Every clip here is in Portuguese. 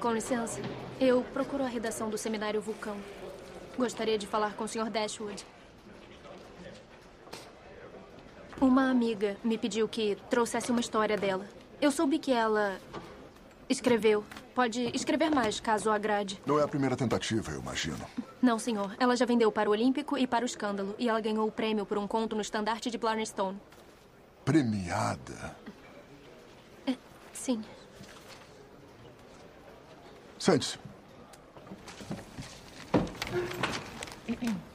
Com licença, eu procuro a redação do seminário Vulcão. Gostaria de falar com o Sr. Dashwood. Uma amiga me pediu que trouxesse uma história dela. Eu soube que ela escreveu. Pode escrever mais, caso agrade. Não é a primeira tentativa, eu imagino. Não, senhor. Ela já vendeu para o Olímpico e para o Escândalo. E ela ganhou o prêmio por um conto no estandarte de Blarney-Stone. Premiada? Sim. Sente-se.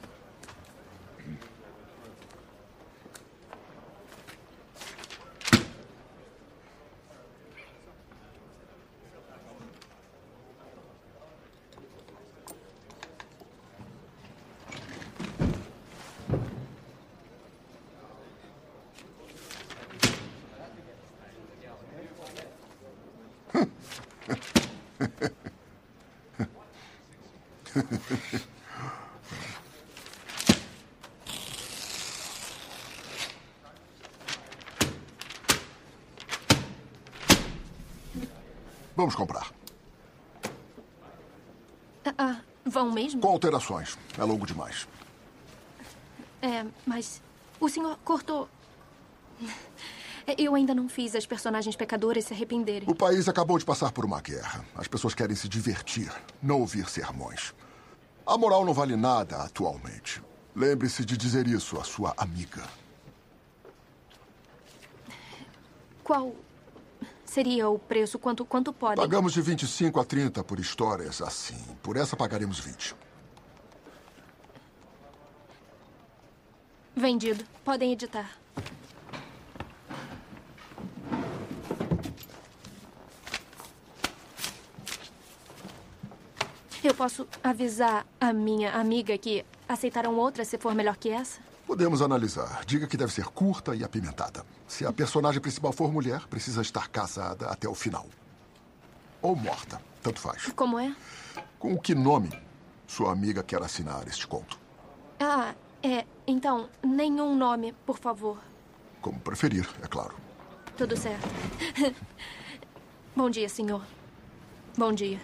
Vamos comprar. Ah, ah, vão mesmo? Com alterações. É longo demais. É, mas o senhor cortou. Eu ainda não fiz as personagens pecadoras se arrependerem. O país acabou de passar por uma guerra. As pessoas querem se divertir, não ouvir sermões. A moral não vale nada atualmente. Lembre-se de dizer isso à sua amiga. Qual seria o preço? Quanto, quanto podem? Pagamos de 25 a 30 por histórias assim. Por essa pagaremos 20. Vendido. Podem editar. Eu posso avisar a minha amiga que aceitarão outra se for melhor que essa? Podemos analisar. Diga que deve ser curta e apimentada. Se a personagem principal for mulher, precisa estar casada até o final. Ou morta. Tanto faz. Como é? Com que nome sua amiga quer assinar este conto? Ah, é. Então, nenhum nome, por favor. Como preferir, é claro. Tudo certo. Bom dia, senhor. Bom dia.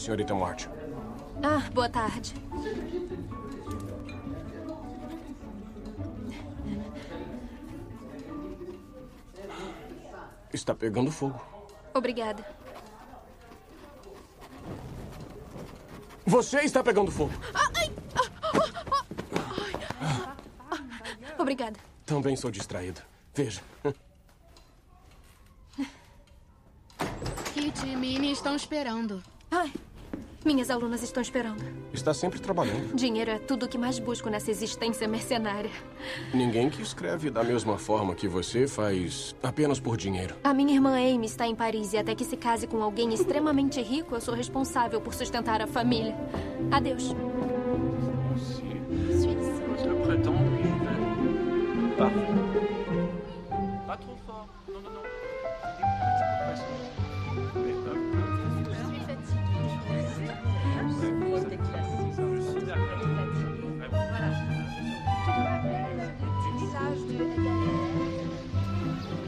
Senhorita Morte. Ah, boa tarde. Está pegando fogo. Obrigada. Você está pegando fogo. Obrigada. Também sou distraído. Veja. Kit e Minnie estão esperando. Ai, minhas alunas estão esperando. Está sempre trabalhando. Dinheiro é tudo o que mais busco nessa existência mercenária. Ninguém que escreve da mesma forma que você faz apenas por dinheiro. A minha irmã Amy está em Paris e até que se case com alguém extremamente rico, eu sou responsável por sustentar a família. Adeus. Parfait.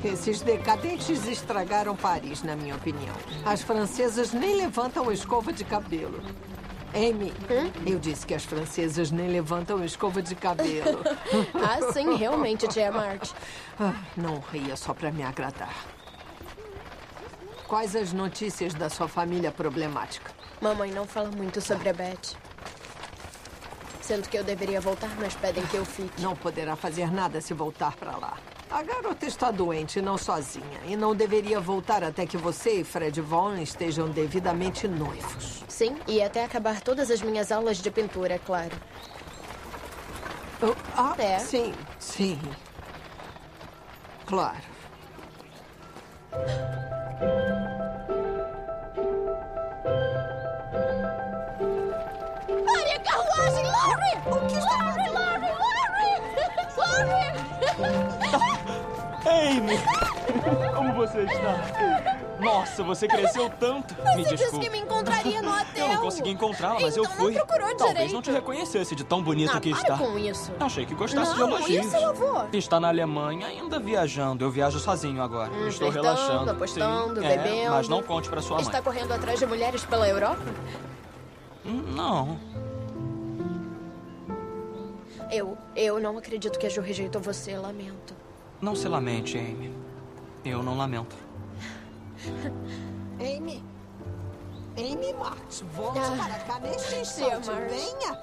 Esses decadentes estragaram Paris, na minha opinião. As francesas nem levantam a escova de cabelo. Amy, eu disse que as francesas nem levantam escova de cabelo. Ah, sim, realmente, tia March. Ah, não ria só para me agradar. Quais as notícias da sua família problemática? Mamãe não fala muito sobre a Beth. Sinto que eu deveria voltar, mas pedem que eu fique. Não poderá fazer nada se voltar para lá. A garota está doente, não sozinha. E não deveria voltar até que você e Fred Vaughn estejam devidamente noivos. Sim, e até acabar todas as minhas aulas de pintura, é claro. Oh, ah, É? sim, sim. Claro. Pare a carruagem, Larry! O que está Larry, Larry, Larry! Larry! Amy! Como você está? Nossa, você cresceu tanto. Me Você disse desculpe. que me encontraria no hotel. Eu não consegui encontrá-la, mas eu Então fui. não procurou Talvez direito. não te reconhecesse de tão bonito Ah, que está. com isso. Achei que gostasse de Não, elogios. isso eu vou. Está na Alemanha, ainda viajando. Eu viajo sozinho agora. Estou flertando, relaxando. apostando, Sim, é, bebendo. Mas não conte para sua mãe. Está correndo atrás de mulheres pela Europa? Não. Eu, eu não acredito que a Ju rejeitou você, lamento. Não se lamente, Amy. Eu não lamento. Amy. Amy Marx, volte Ah. para cá neste instante. Venha.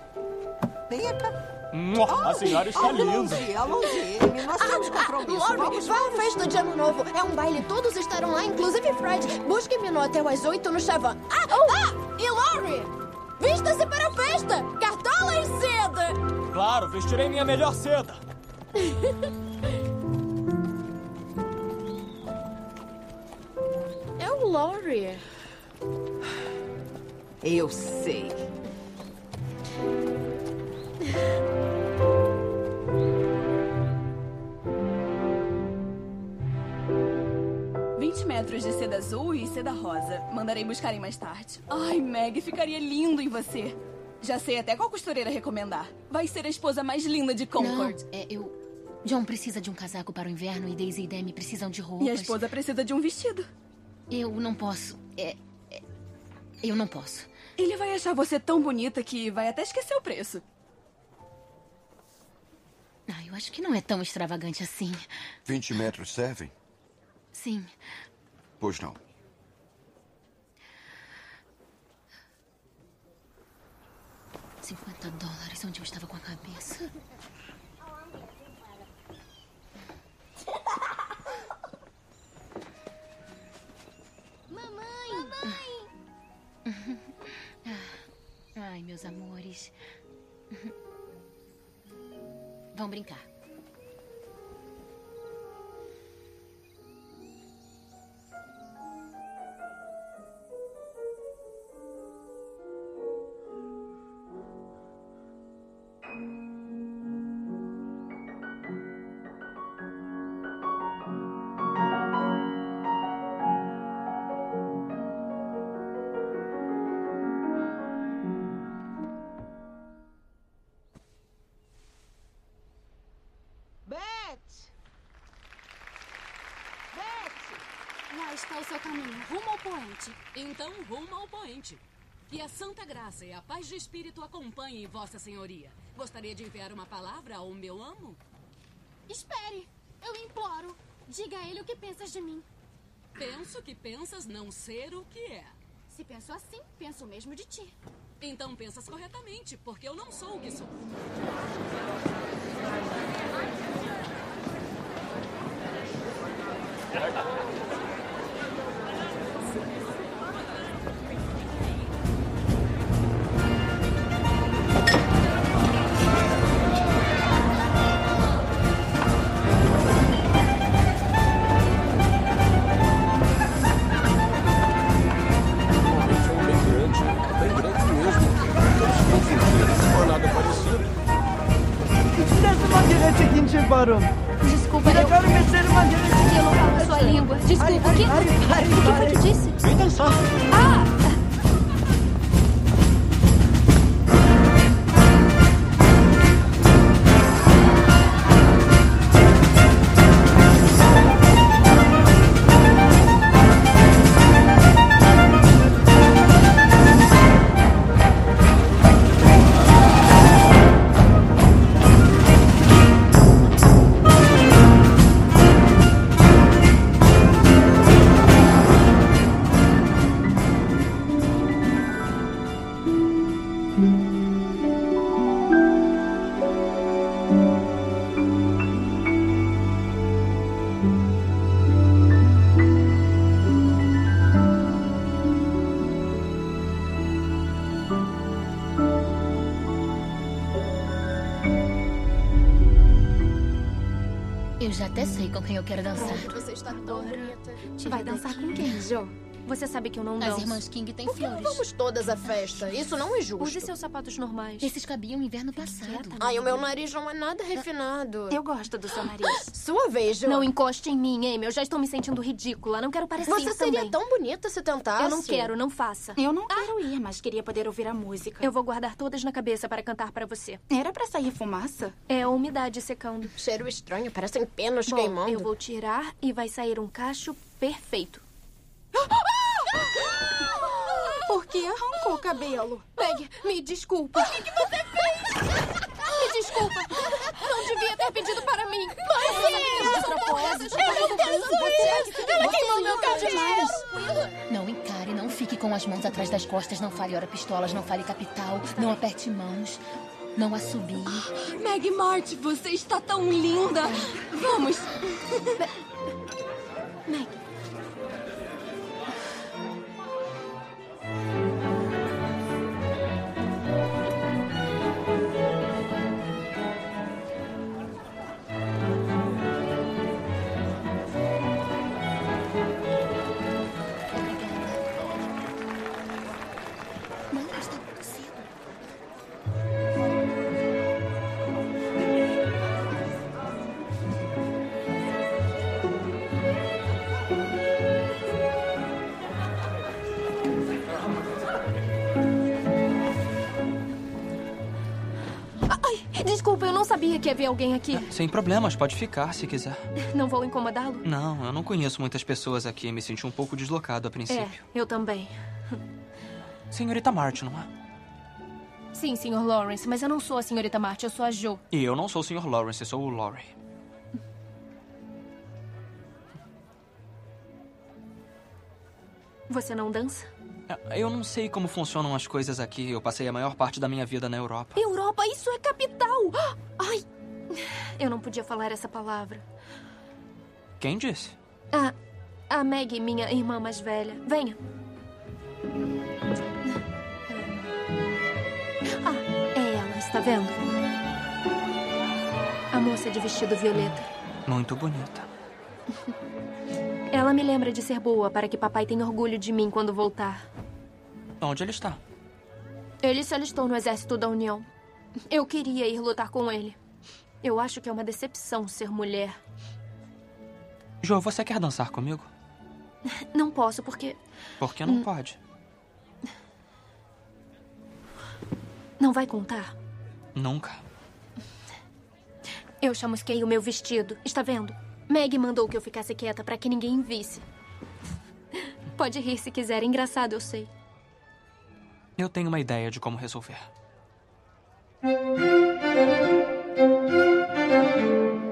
Venha cá. Mua, a senhora está linda. Alonze, Alonze, Amy, nós temos compromisso. Laurie, Vamos, vá à vamos. festa de ano novo. É um baile, todos estarão lá, inclusive Fred. Busque-me no hotel às oito no Chavan. Ah, ah! E Laurie! Vista-se para a festa! Cartola e seda! Claro, vestirei minha melhor seda. o Laurie. Eu sei. 20 metros de seda azul e seda rosa. Mandarei buscarem mais tarde. Ai, Meg, ficaria lindo em você. Já sei até qual costureira recomendar. Vai ser a esposa mais linda de Concord. Não, é, eu... John precisa de um casaco para o inverno e Daisy e Demi precisam de roupas. E a esposa precisa de um vestido. Eu não posso. É, é- Eu não posso. Ele vai achar você tão bonita que vai até esquecer o preço. Ah, eu acho que não é tão extravagante assim. 20 metros servem? Sim. Pois não. Cinquenta dólares. Onde eu estava com a cabeça? Ai, meus amores. Vão brincar. Então, rumo ao poente. Que a santa graça e a paz de espírito acompanhem Vossa Senhoria. Gostaria de enviar uma palavra ao meu amo? Espere! Eu imploro. Diga a ele o que pensas de mim. Penso que pensas não ser o que é. Se penso assim, penso o mesmo de ti. Então pensas corretamente, porque eu não sou o que sou. Eu já até sei com quem eu quero dançar. Você está tão. Vai dançar com quem, Jo? Você sabe que eu não As danço. irmãs King têm Por que não flores. vamos todas à festa? Isso não é justo. Use seus sapatos normais. Esses cabiam inverno passado. Ai, o meu nariz não é nada refinado. Eu gosto do seu nariz. Sua vez, Jo. Não encoste em mim, Amy. Eu já estou me sentindo ridícula. Não quero parecer Você seria também. tão bonita se tentasse. Eu não quero, não faça. Eu não quero ir, mas queria poder ouvir a música. Eu vou guardar todas na cabeça para cantar para você. Era pra sair fumaça? É a umidade secando. Cheiro estranho, parecem penos Bom, queimando. eu vou tirar e vai sair um cacho perfeito. Que arrancou o cabelo? Meg, me desculpa. O que, que você fez? Me desculpa. Não devia ter pedido para mim. Mas propósito. Eu não quero saber. Ela queimou meu cabelo. Não encare, não fique com as mãos atrás das costas, não fale hora pistolas, não fale capital, não aperte mãos, não assobie. Meg Mart, você está tão linda. Vamos. Meg. Eu não sabia que havia alguém aqui. Sem problemas, pode ficar se quiser. Não vou incomodá-lo? Não, eu não conheço muitas pessoas aqui. Me senti um pouco deslocado a É, princípio. eu também. Senhorita Martin, não é? Sim, Sr. Lawrence, mas eu não sou a senhorita Martin, eu sou a Jo. E eu não sou o Sr. Lawrence, eu sou o Laurie. Você não dança? Eu não sei como funcionam as coisas aqui. Eu passei a maior parte da minha vida na Europa. Europa, isso é capital! Ai! Eu não podia falar essa palavra. Quem disse? Ah, a Maggie, minha irmã mais velha. Venha. Ah, é ela, está vendo? A moça de vestido violeta. Muito bonita. Ela me lembra de ser boa para que papai tenha orgulho de mim quando voltar. Onde ele está? Ele se alistou no exército da União. Eu queria ir lutar com ele. Eu acho que é uma decepção ser mulher. Jo, você quer dançar comigo? Não posso, porque Por que não pode? não vai contar. Nunca. Eu chamusquei o meu vestido. Está vendo? Meg mandou que eu ficasse quieta para que ninguém visse. Pode rir se quiser. Engraçado, eu sei. Eu tenho uma ideia de como resolver. O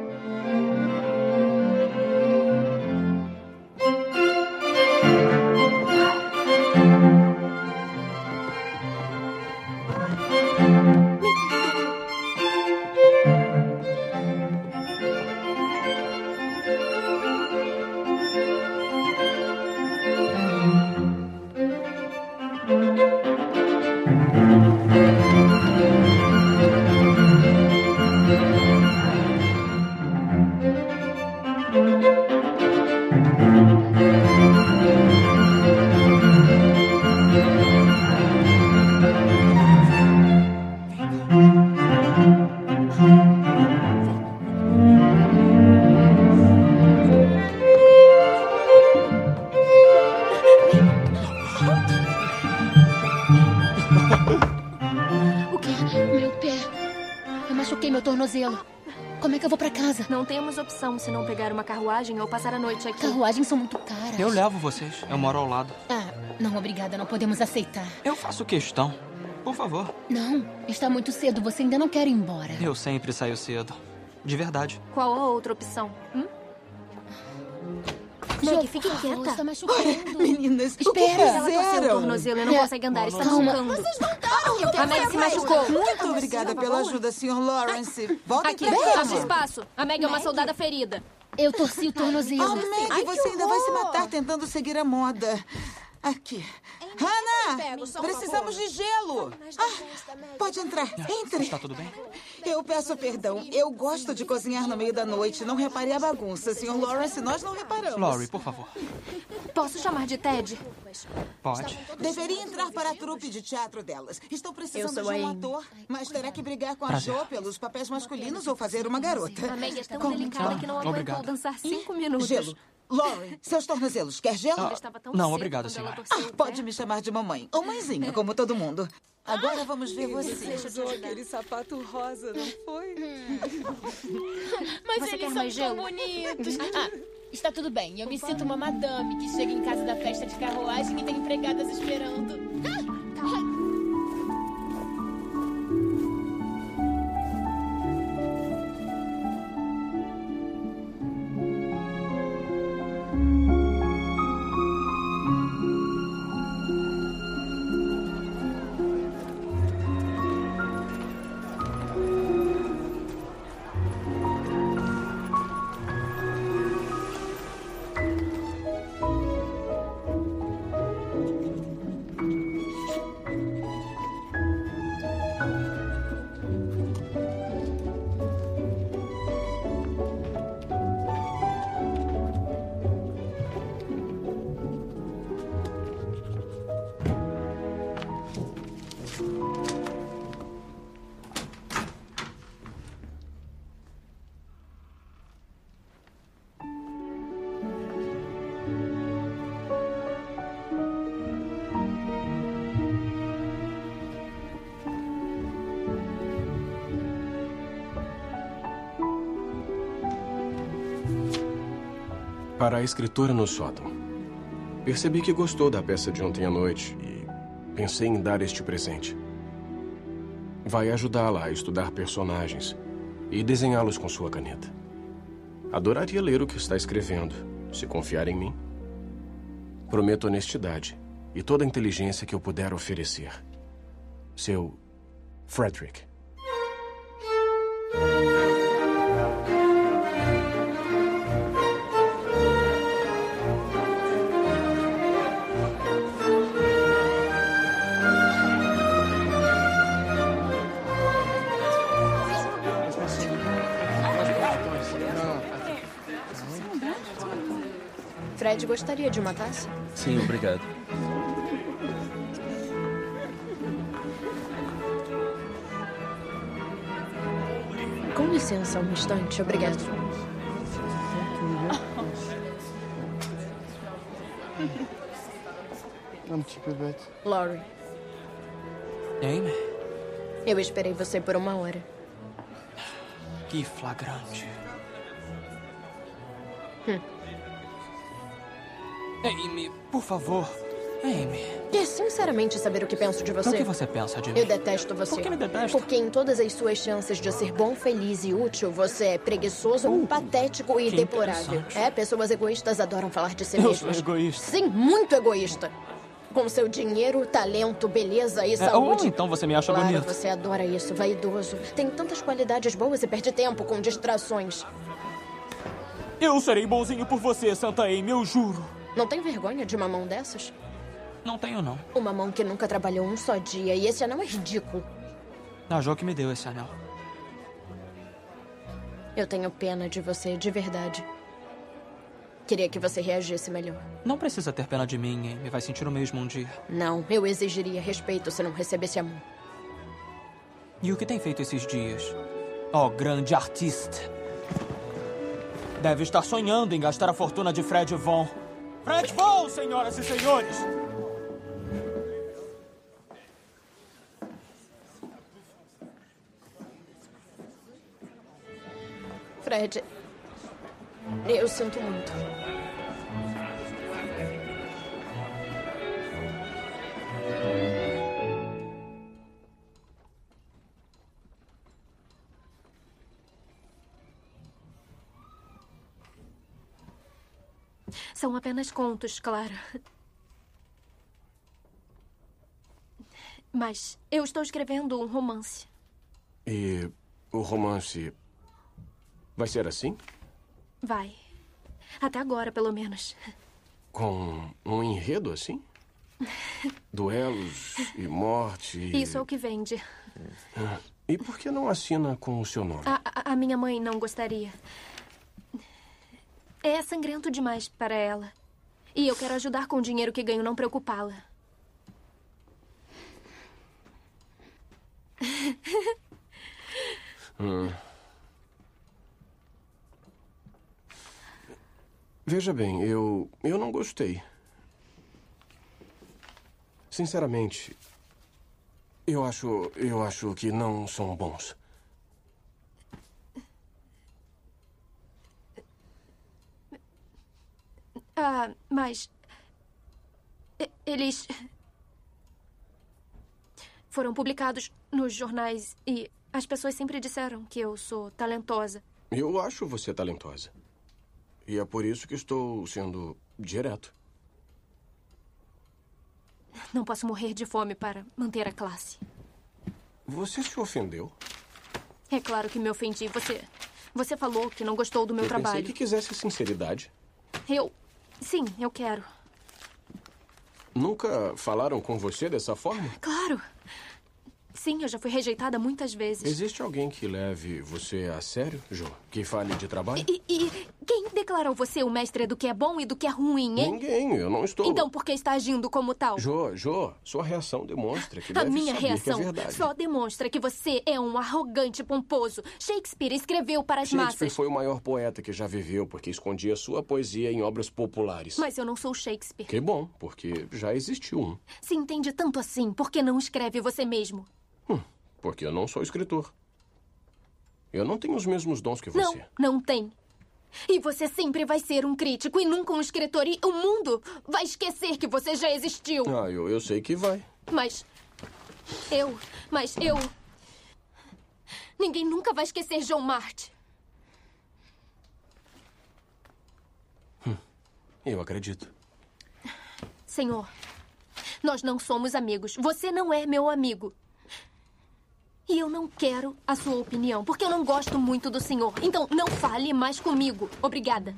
se não pegar uma carruagem ou passar a noite aqui. Carruagens são muito caras. Eu levo vocês. Eu moro ao lado. Ah, não, obrigada. Não podemos aceitar. Eu faço questão. Por favor. Não, está muito cedo. Você ainda não quer ir embora. Eu sempre saio cedo. De verdade. Qual a outra opção? Hum? Meg, fique quieta. Está machucando. Meninas, o que Espera. Ela torceu o fizeram? tornozelo e não É. consegue andar. Está machucando. A Meg se machucou. Muito obrigada pela ajuda, Sr. Lawrence. Volta Aqui, casa. espaço. A Meg é uma soldada ferida. Eu torci o tornozelo. Oh, Meg, você ainda vai se matar tentando seguir a moda. Aqui. só um precisamos de gelo. Ah, pode entrar. Entre. Está tudo bem? Eu peço perdão. Eu gosto de cozinhar no meio da noite. Não reparei a bagunça. Sr. Lawrence, nós não reparamos. Laurie, por favor. Posso chamar de Ted? Pode. Deveria entrar para a trupe de teatro delas. Estou precisando Eu sou de um ator, mas terá que brigar com a Prazer. Jo pelos papéis masculinos ou fazer uma garota. A Meg é tão Com delicada que não aguentou obrigado. dançar cinco minutos. Gelo. Laurie, seus tornozelos. Quer gelo? Ah, não, obrigado, senhora. Ah, pode me chamar de mamãe. Ou mãezinha, como todo mundo. Agora vamos ver você. Deixa eu te ajudar. aquele sapato rosa, não foi? Mas Você eles são tão bonitos. Ah, está tudo bem. Eu me sinto uma madame que chega em casa da festa de carruagem e tem empregadas esperando. A escritora no sótão. Percebi que gostou da peça de ontem à noite e pensei em dar este presente. Vai ajudá-la a estudar personagens e desenhá-los com sua caneta. Adoraria ler o que está escrevendo, se confiar em mim. Prometo honestidade e toda a inteligência que eu puder oferecer. Seu Frederick. Fred gostaria de uma taça? Sim, obrigado. Com licença, um instante. Obrigado. Laurie, Amy? eu esperei você por uma hora. Que flagrante. Hum. Amy, por favor. Amy. Quer sinceramente saber o que penso de você? O que você pensa de mim? Eu detesto você. Por que me detesta? Porque em todas as suas chances de ser bom, feliz e útil, você é preguiçoso, patético e Uh, que deplorável. É, pessoas egoístas adoram falar de si Eu mesmas. sou egoísta. Sim, muito egoísta. Com seu dinheiro, talento, beleza e É, saúde. ou então você me acha claro, bonito. você adora isso, vaidoso. Tem tantas qualidades boas e perde tempo com distrações. Eu serei bonzinho por você, Santa Amy, eu juro. Não tem vergonha de uma mão dessas? Não tenho, não. Uma mão que nunca trabalhou um só dia. E esse anel é ridículo. A Jo que me deu esse anel. Eu tenho pena de você, de verdade. Queria que você reagisse melhor. Não precisa ter pena de mim, Amy. Vai sentir o mesmo um dia. Não, eu exigiria respeito se não recebesse amor. E o que tem feito esses dias? Oh, grande artista. Deve estar sonhando em gastar a fortuna de Fred Von. Fred Von, senhoras e senhores! Fred, eu sinto muito. São apenas contos, claro. Mas eu estou escrevendo um romance. E o romance vai ser assim? Vai. Até agora, pelo menos. Com um enredo assim? Duelos e morte. e- Isso é o que vende. Ah, E por que não assina com o seu nome? A, a- a minha mãe não gostaria. É sangrento demais para ela. E eu quero ajudar com o dinheiro que ganho, não preocupá-la. Hum. Veja bem, eu. Eu não gostei. Sinceramente, eu acho. Eu acho que não são bons. Ah, mas. Eles. Foram publicados nos jornais e as pessoas sempre disseram que eu sou talentosa. Eu acho você talentosa. E é por isso que estou sendo direto. Não posso morrer de fome para manter a classe. Você se ofendeu? É claro que me ofendi. Você. Você falou que não gostou do meu eu trabalho. pensei que quisesse sinceridade. Eu. Sim, eu quero. Nunca falaram com você dessa forma? Claro. Sim, eu já fui rejeitada muitas vezes. Existe alguém que leve você a sério, Jo? Que fale de trabalho? E, e quem declarou você o mestre do que é bom e do que é ruim, hein? Ninguém, eu não estou. Então por que está agindo como tal? Jo, Jo, sua reação demonstra que A minha saber reação que é verdade. só demonstra que você é um arrogante pomposo. Shakespeare escreveu para as Shakespeare massas. foi o maior poeta que já viveu porque escondia sua poesia em obras populares. Mas eu não sou Shakespeare. Que bom, porque já existiu um. Se entende tanto assim, por que não escreve você mesmo? Porque eu não sou escritor. Eu não tenho os mesmos dons que você. Não, não tem. E você sempre vai ser um crítico e nunca um escritor. E o mundo vai esquecer que você já existiu. Ah, eu, eu sei que vai. Mas. Eu. Mas eu. Ninguém nunca vai esquecer John Mart. Eu acredito. Senhor, nós não somos amigos. Você não é meu amigo. E eu não quero a sua opinião, porque eu não gosto muito do senhor. Então, não fale mais comigo. Obrigada.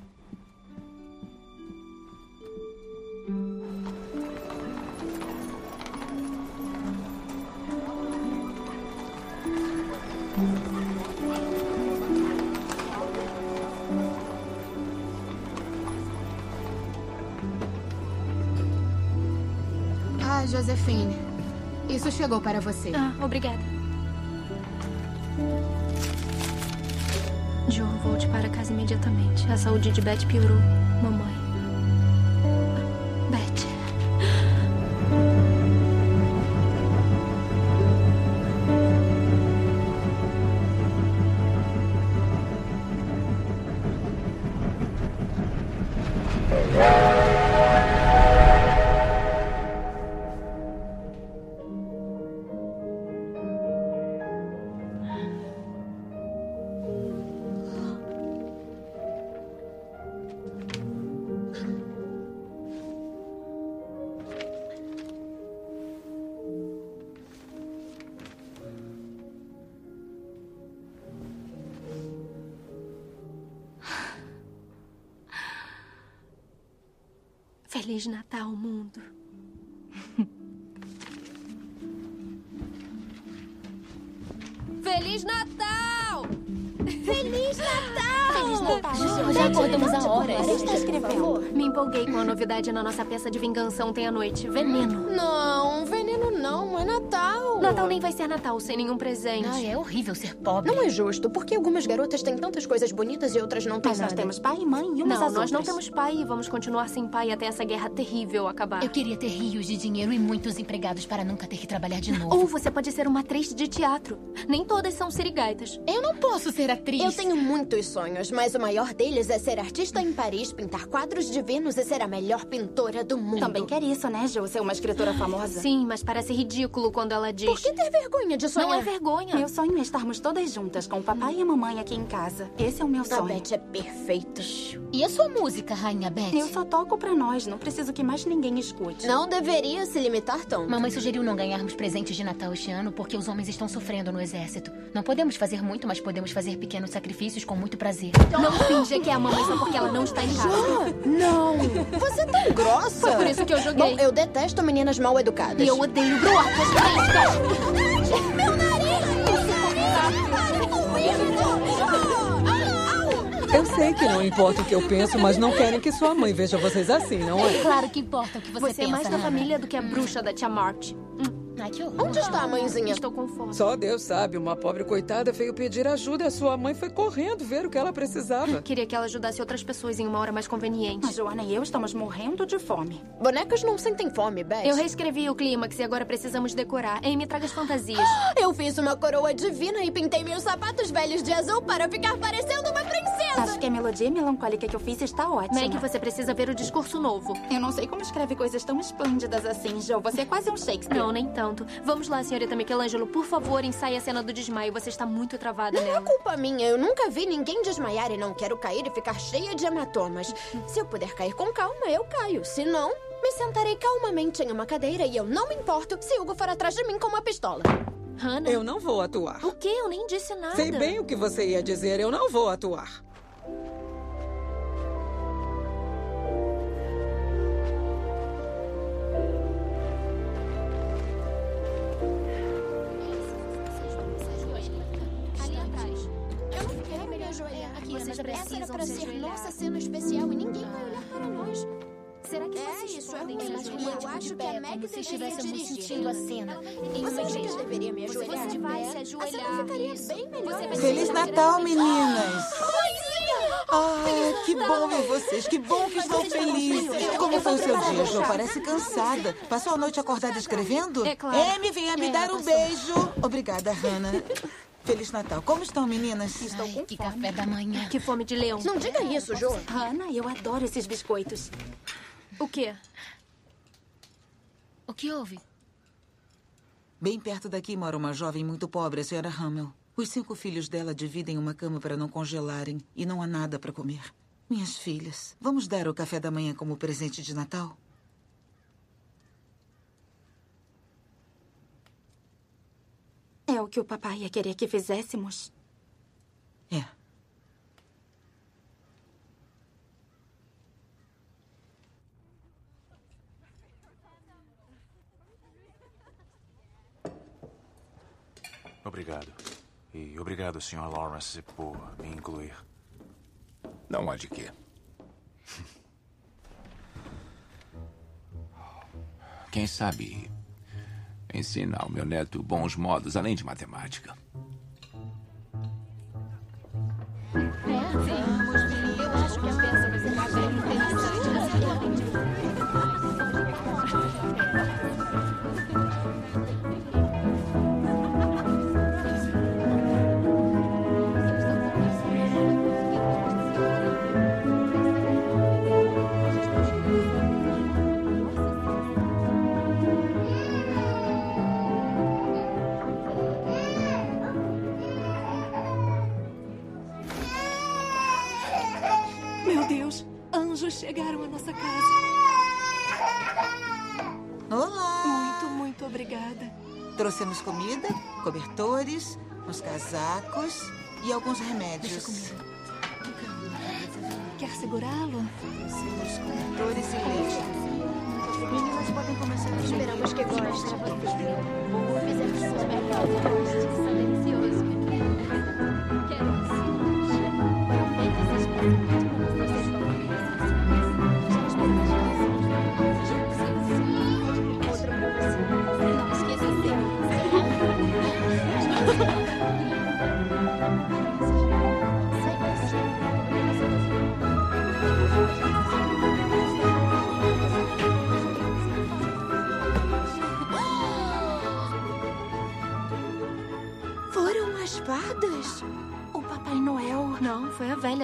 Ah, Josefine. Isso chegou para você. Ah, obrigada. John, volte para casa imediatamente. A saúde de Beth piorou. Mamãe. Feliz Natal, mundo. Feliz Natal! Feliz Natal! Feliz Natal! Já acordamos há horas. O que está escrevendo? Me empolguei com a novidade na nossa peça de vingança ontem à noite. Veneno. Não, veneno não, é Natal. Natal nem vai ser Natal sem nenhum presente. Ai, é horrível ser pobre. Não é justo, porque algumas garotas têm tantas coisas bonitas e outras não têm Mas nós nada. temos pai e mãe e umas Não, nós não outras. temos pai e vamos continuar sem pai até essa guerra terrível acabar. Eu queria ter rios de dinheiro e muitos empregados para nunca ter que trabalhar de novo. Ou você pode ser uma atriz de teatro. Nem todas são sirigaitas. Eu não posso ser atriz. Eu tenho muitos sonhos, mas o maior deles é ser artista em Paris, pintar quadros de Vênus e ser a melhor pintora do mundo. Também quer isso, né, Jo? Ser uma escritora famosa. Sim, mas para se ridículo quando ela diz. Por que ter vergonha de sonhar? Não é vergonha. Meu sonho é estarmos todas juntas, com o papai e a mamãe aqui em casa. Esse é o meu A sonho. Beth é perfeita. E a sua música, Rainha Beth? Eu só toco pra nós, não preciso que mais ninguém escute. Não deveria se limitar tanto. Mamãe sugeriu não ganharmos presentes de Natal este ano porque os homens estão sofrendo no exército. Não podemos fazer muito, mas podemos fazer pequenos sacrifícios com muito prazer. Não finja que é a mamãe só porque ela não está em casa. Não! Você é tão grossa! Foi por isso que eu joguei. Bom, eu detesto meninas mal educadas. E eu odeio bestas. Meu nariz! Eu sei que não importa o que eu penso, mas não querem que sua mãe veja vocês assim, não é? Claro que importa o que você, Você é pensa, mais da Hannah. família do que a bruxa da tia March. Ai, que horror. Onde está a mãezinha? Estou com fome. Só Deus sabe, uma pobre coitada veio pedir ajuda e a sua mãe foi correndo ver o que ela precisava. Queria que ela ajudasse outras pessoas em uma hora mais conveniente. A Joana e eu estamos morrendo de fome. Bonecas não sentem fome, Beth. Eu reescrevi o clímax e agora precisamos decorar. Amy, traga as fantasias. Eu fiz uma coroa divina e pintei meus sapatos velhos de azul para ficar parecendo uma princesa. Acho que a melodia melancólica que eu fiz está ótima. Meg, você precisa ver o discurso novo. Eu não sei como escreve coisas tão esplêndidas assim, Jo. Você é quase um Shakespeare. Não, nem tanto. Vamos lá, senhorita Michelangelo. Por favor, ensaie a cena do desmaio. Você está muito travada Não é nela. culpa minha. Eu nunca vi ninguém desmaiar e não quero cair e ficar cheia de hematomas. Se eu puder cair com calma, eu caio. Se não, me sentarei calmamente em uma cadeira e eu não me importo se Hugo for atrás de mim com uma pistola. Hannah? Eu não vou atuar. O quê? Eu nem disse nada. Sei bem o que você ia dizer, eu não vou atuar. Vocês Essa era precisam pra se ser ajoelhar. nossa cena especial e ninguém vai olhar para nós. Será que É, vocês isso é podem ruim, se ajoelhar? eu acho que a Meg se estivéssemos dirigir. sentindo a cena em Você acha que eu deveria me Você ajoelhar? vai se A ajoelhar. cena ficaria isso. bem melhor. Feliz Natal, meninas! Mãezinha! Ai, que bom ver vocês, que bom que estão felizes. Como foi o seu dia, Jo? Parece cansada. Passou a noite acordada escrevendo? É claro. Amy, venha me É, dar um passou. beijo. Obrigada, Hannah. Feliz Natal. Como estão, meninas? Estou Ai, com que fome. café da manhã. Que fome de leão. Não diga isso, Jo. Hannah, eu adoro esses biscoitos. O quê? O que houve? Bem perto daqui mora uma jovem muito pobre, a senhora Hamel. Os cinco filhos dela dividem uma cama para não congelarem e não há nada para comer. Minhas filhas, vamos dar o café da manhã como presente de Natal? É o que o papai ia querer que fizéssemos. É. Obrigado. E obrigado, Sr. Lawrence, por me incluir. Não há de quê. Quem sabe ensina ao meu neto bons modos, além de matemática. Eu Trouxemos comida, cobertores, uns casacos e alguns remédios. Quer segurá-lo? Os cobertores e leite. Meninas podem começar a Esperamos que gostem. Fizemos isso delicioso. Quero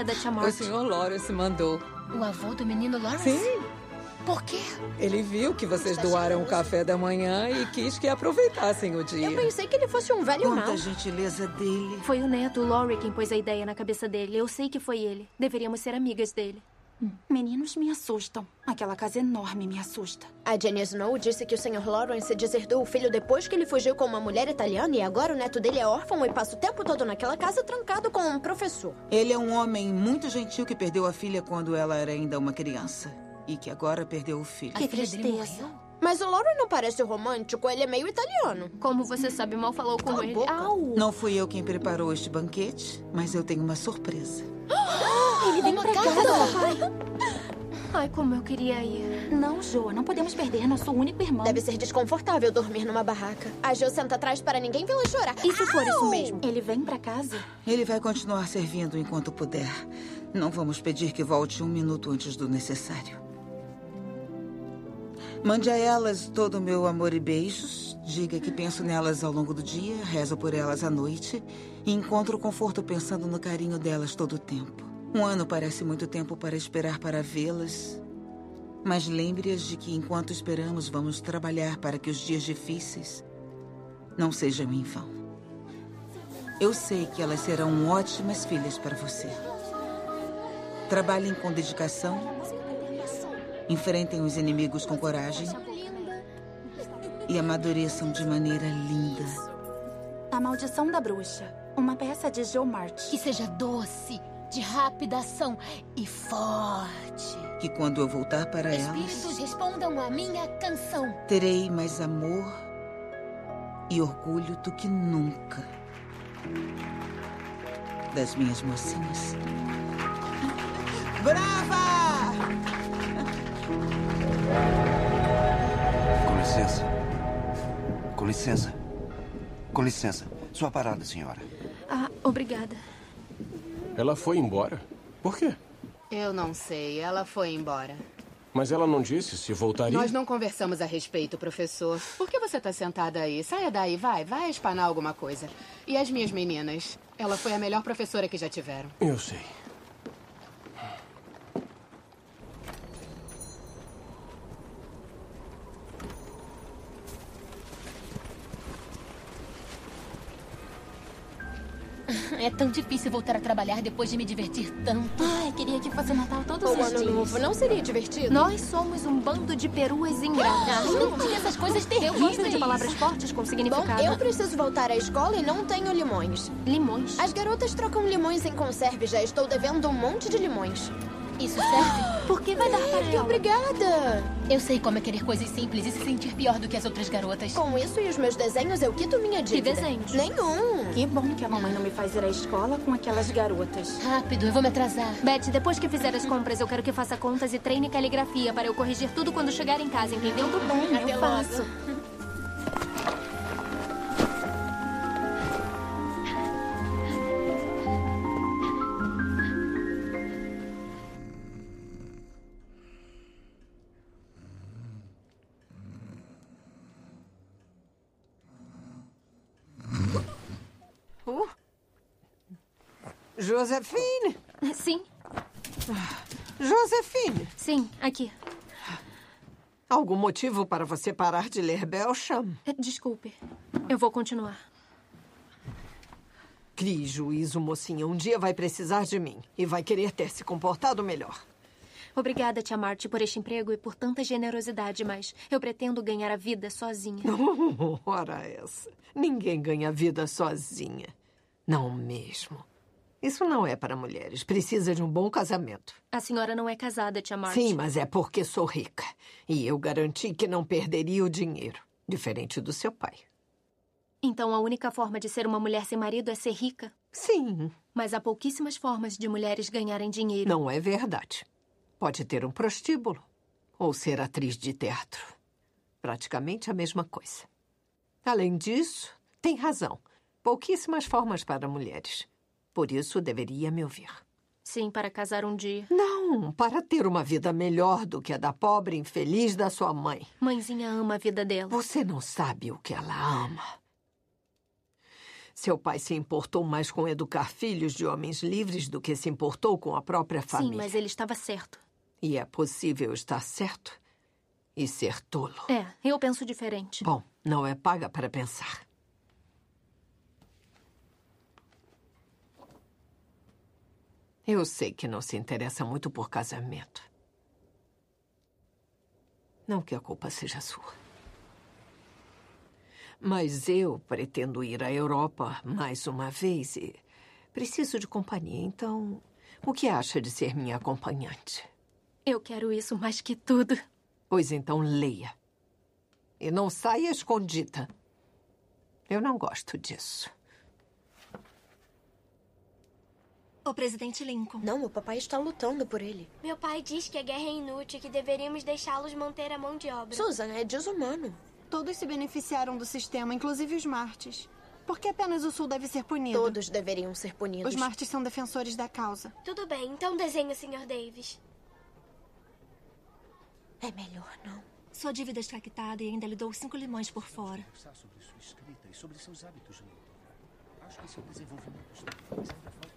da tia O. Sr. Lawrence mandou. O avô do menino Lawrence? Sim. Por quê? Ele viu que vocês doaram o café da manhã e quis que aproveitassem o dia. Eu pensei que ele fosse um velho Quanta mau. gentileza dele. Foi o neto, o Laurie, quem pôs a ideia na cabeça dele. Eu sei que foi ele. Deveríamos ser amigas dele. Meninos me assustam. Aquela casa enorme me assusta. A Jenny Snow disse que o Sr. Lawrence deserdou o filho depois que ele fugiu com uma mulher italiana e agora o neto dele é órfão e passa o tempo todo naquela casa trancado com um professor. Ele é um homem muito gentil que perdeu a filha quando ela era ainda uma criança. E que agora perdeu o filho. Que tristeza. Mas o Lauren não parece romântico, ele é meio italiano. Como você sabe, mal falou com ele. Au! Não fui eu quem preparou este banquete, mas eu tenho uma surpresa. Ele vem pra casa, papai. Ai, como eu queria ir. Não, Jo, não podemos perder nosso único irmão. Deve ser desconfortável dormir numa barraca. A Jo senta atrás para ninguém vê-la chorar. E se for isso mesmo? Ele vem pra casa? Ele vai continuar servindo enquanto puder. Não vamos pedir que volte um minuto antes do necessário. Mande a elas todo o meu amor e beijos. Diga que penso nelas ao longo do dia, rezo por elas à noite e encontro conforto pensando no carinho delas todo o tempo. Um ano parece muito tempo para esperar para vê-las. Mas lembre-as de que enquanto esperamos, vamos trabalhar para que os dias difíceis não sejam em vão. Eu sei que elas serão ótimas filhas para você. Trabalhem com dedicação, enfrentem os inimigos com coragem e amadureçam de maneira linda. A Maldição da Bruxa. Uma peça de Joe March. Que seja doce, de rápida ação e forte. Que quando eu voltar para Espíritos elas, respondam à minha canção. terei mais amor e orgulho do que nunca. Das minhas mocinhas. Brava! Com licença. Com licença. Com licença. Sua parada, senhora. Ah, obrigada. Ela foi embora? Por quê? Eu não sei, ela foi embora. Mas ela não disse se voltaria? Nós não conversamos a respeito, professor. Por que você tá sentada aí? Saia daí, vai, vai espanar alguma coisa. E as minhas meninas? Ela foi a melhor professora que já tiveram. Eu sei. É tão difícil voltar a trabalhar depois de me divertir tanto. Ai, queria que fosse Natal todos O os ano dias. novo não seria divertido? Nós somos um bando de peruas ingratas. Não diga essas coisas Eu terríveis. gosto de palavras fortes com significado. Bom, eu preciso voltar à escola e não tenho limões. Limões? As garotas trocam limões em conserve. Já estou devendo um monte de limões. Isso serve? Por que vai dar para Que ela? obrigada! Eu sei como é querer coisas simples e se sentir pior do que as outras garotas. Com isso e os meus desenhos, eu quito minha dívida. desenhos? Nenhum. Que bom que a mamãe não me faz ir à escola com aquelas garotas. Rápido, eu vou me atrasar. Beth, depois que fizer as compras, eu quero que faça contas e treine caligrafia para eu corrigir tudo quando chegar em casa, entendeu? Tudo bem, Até eu logo. faço. Josefine! Sim, Josefine! sim, aqui. Algum motivo para você parar de ler Belsham? Eh, Desculpe. Eu vou continuar. Crie juízo, mocinha. Um dia vai precisar de mim e vai querer ter se comportado melhor. Obrigada, Tia Marty, por este emprego e por tanta generosidade, mas eu pretendo ganhar a vida sozinha. Ora essa. Ninguém ganha vida sozinha. Não mesmo. Isso não é para mulheres. Precisa de um bom casamento. A senhora não é casada, Tia Marty. Sim, mas é porque sou rica. E eu garanti que não perderia o dinheiro. Diferente do seu pai. Então a única forma de ser uma mulher sem marido é ser rica? Sim. Mas há pouquíssimas formas de mulheres ganharem dinheiro. Não é verdade. Pode ter um prostíbulo ou ser atriz de teatro. Praticamente a mesma coisa. Além disso, tem razão. Pouquíssimas formas para mulheres. Por isso deveria me ouvir. Sim, para casar um dia. Não, para ter uma vida melhor do que a da pobre infeliz da sua mãe. Mãezinha ama a vida dela. Você não sabe o que ela ama. Seu pai se importou mais com educar filhos de homens livres do que se importou com a própria família. Sim, mas ele estava certo. E é possível estar certo e ser tolo. É, eu penso diferente. Bom, não é paga para pensar. Eu sei que não se interessa muito por casamento. Não que a culpa seja sua. Mas eu pretendo ir à Europa mais uma vez e preciso de companhia. Então, o que acha de ser minha acompanhante? Eu quero isso mais que tudo. Pois então, leia. E não saia escondida. Eu não gosto disso. O presidente Lincoln. Não, o papai está lutando por ele. Meu pai diz que a guerra é inútil e que deveríamos deixá-los manter a mão de obra. Susan, é desumano. Todos se beneficiaram do sistema, inclusive os Martes. Por que apenas o Sul deve ser punido? Todos deveriam ser punidos. Os Martes são defensores da causa. Tudo bem, então desenhe o Sr. Davis. É melhor não. Sua dívida está quitada e ainda lhe dou cinco limões por fora. sobre sua escrita e sobre seus hábitos leitura. Acho que seu desenvolvimento está ainda falta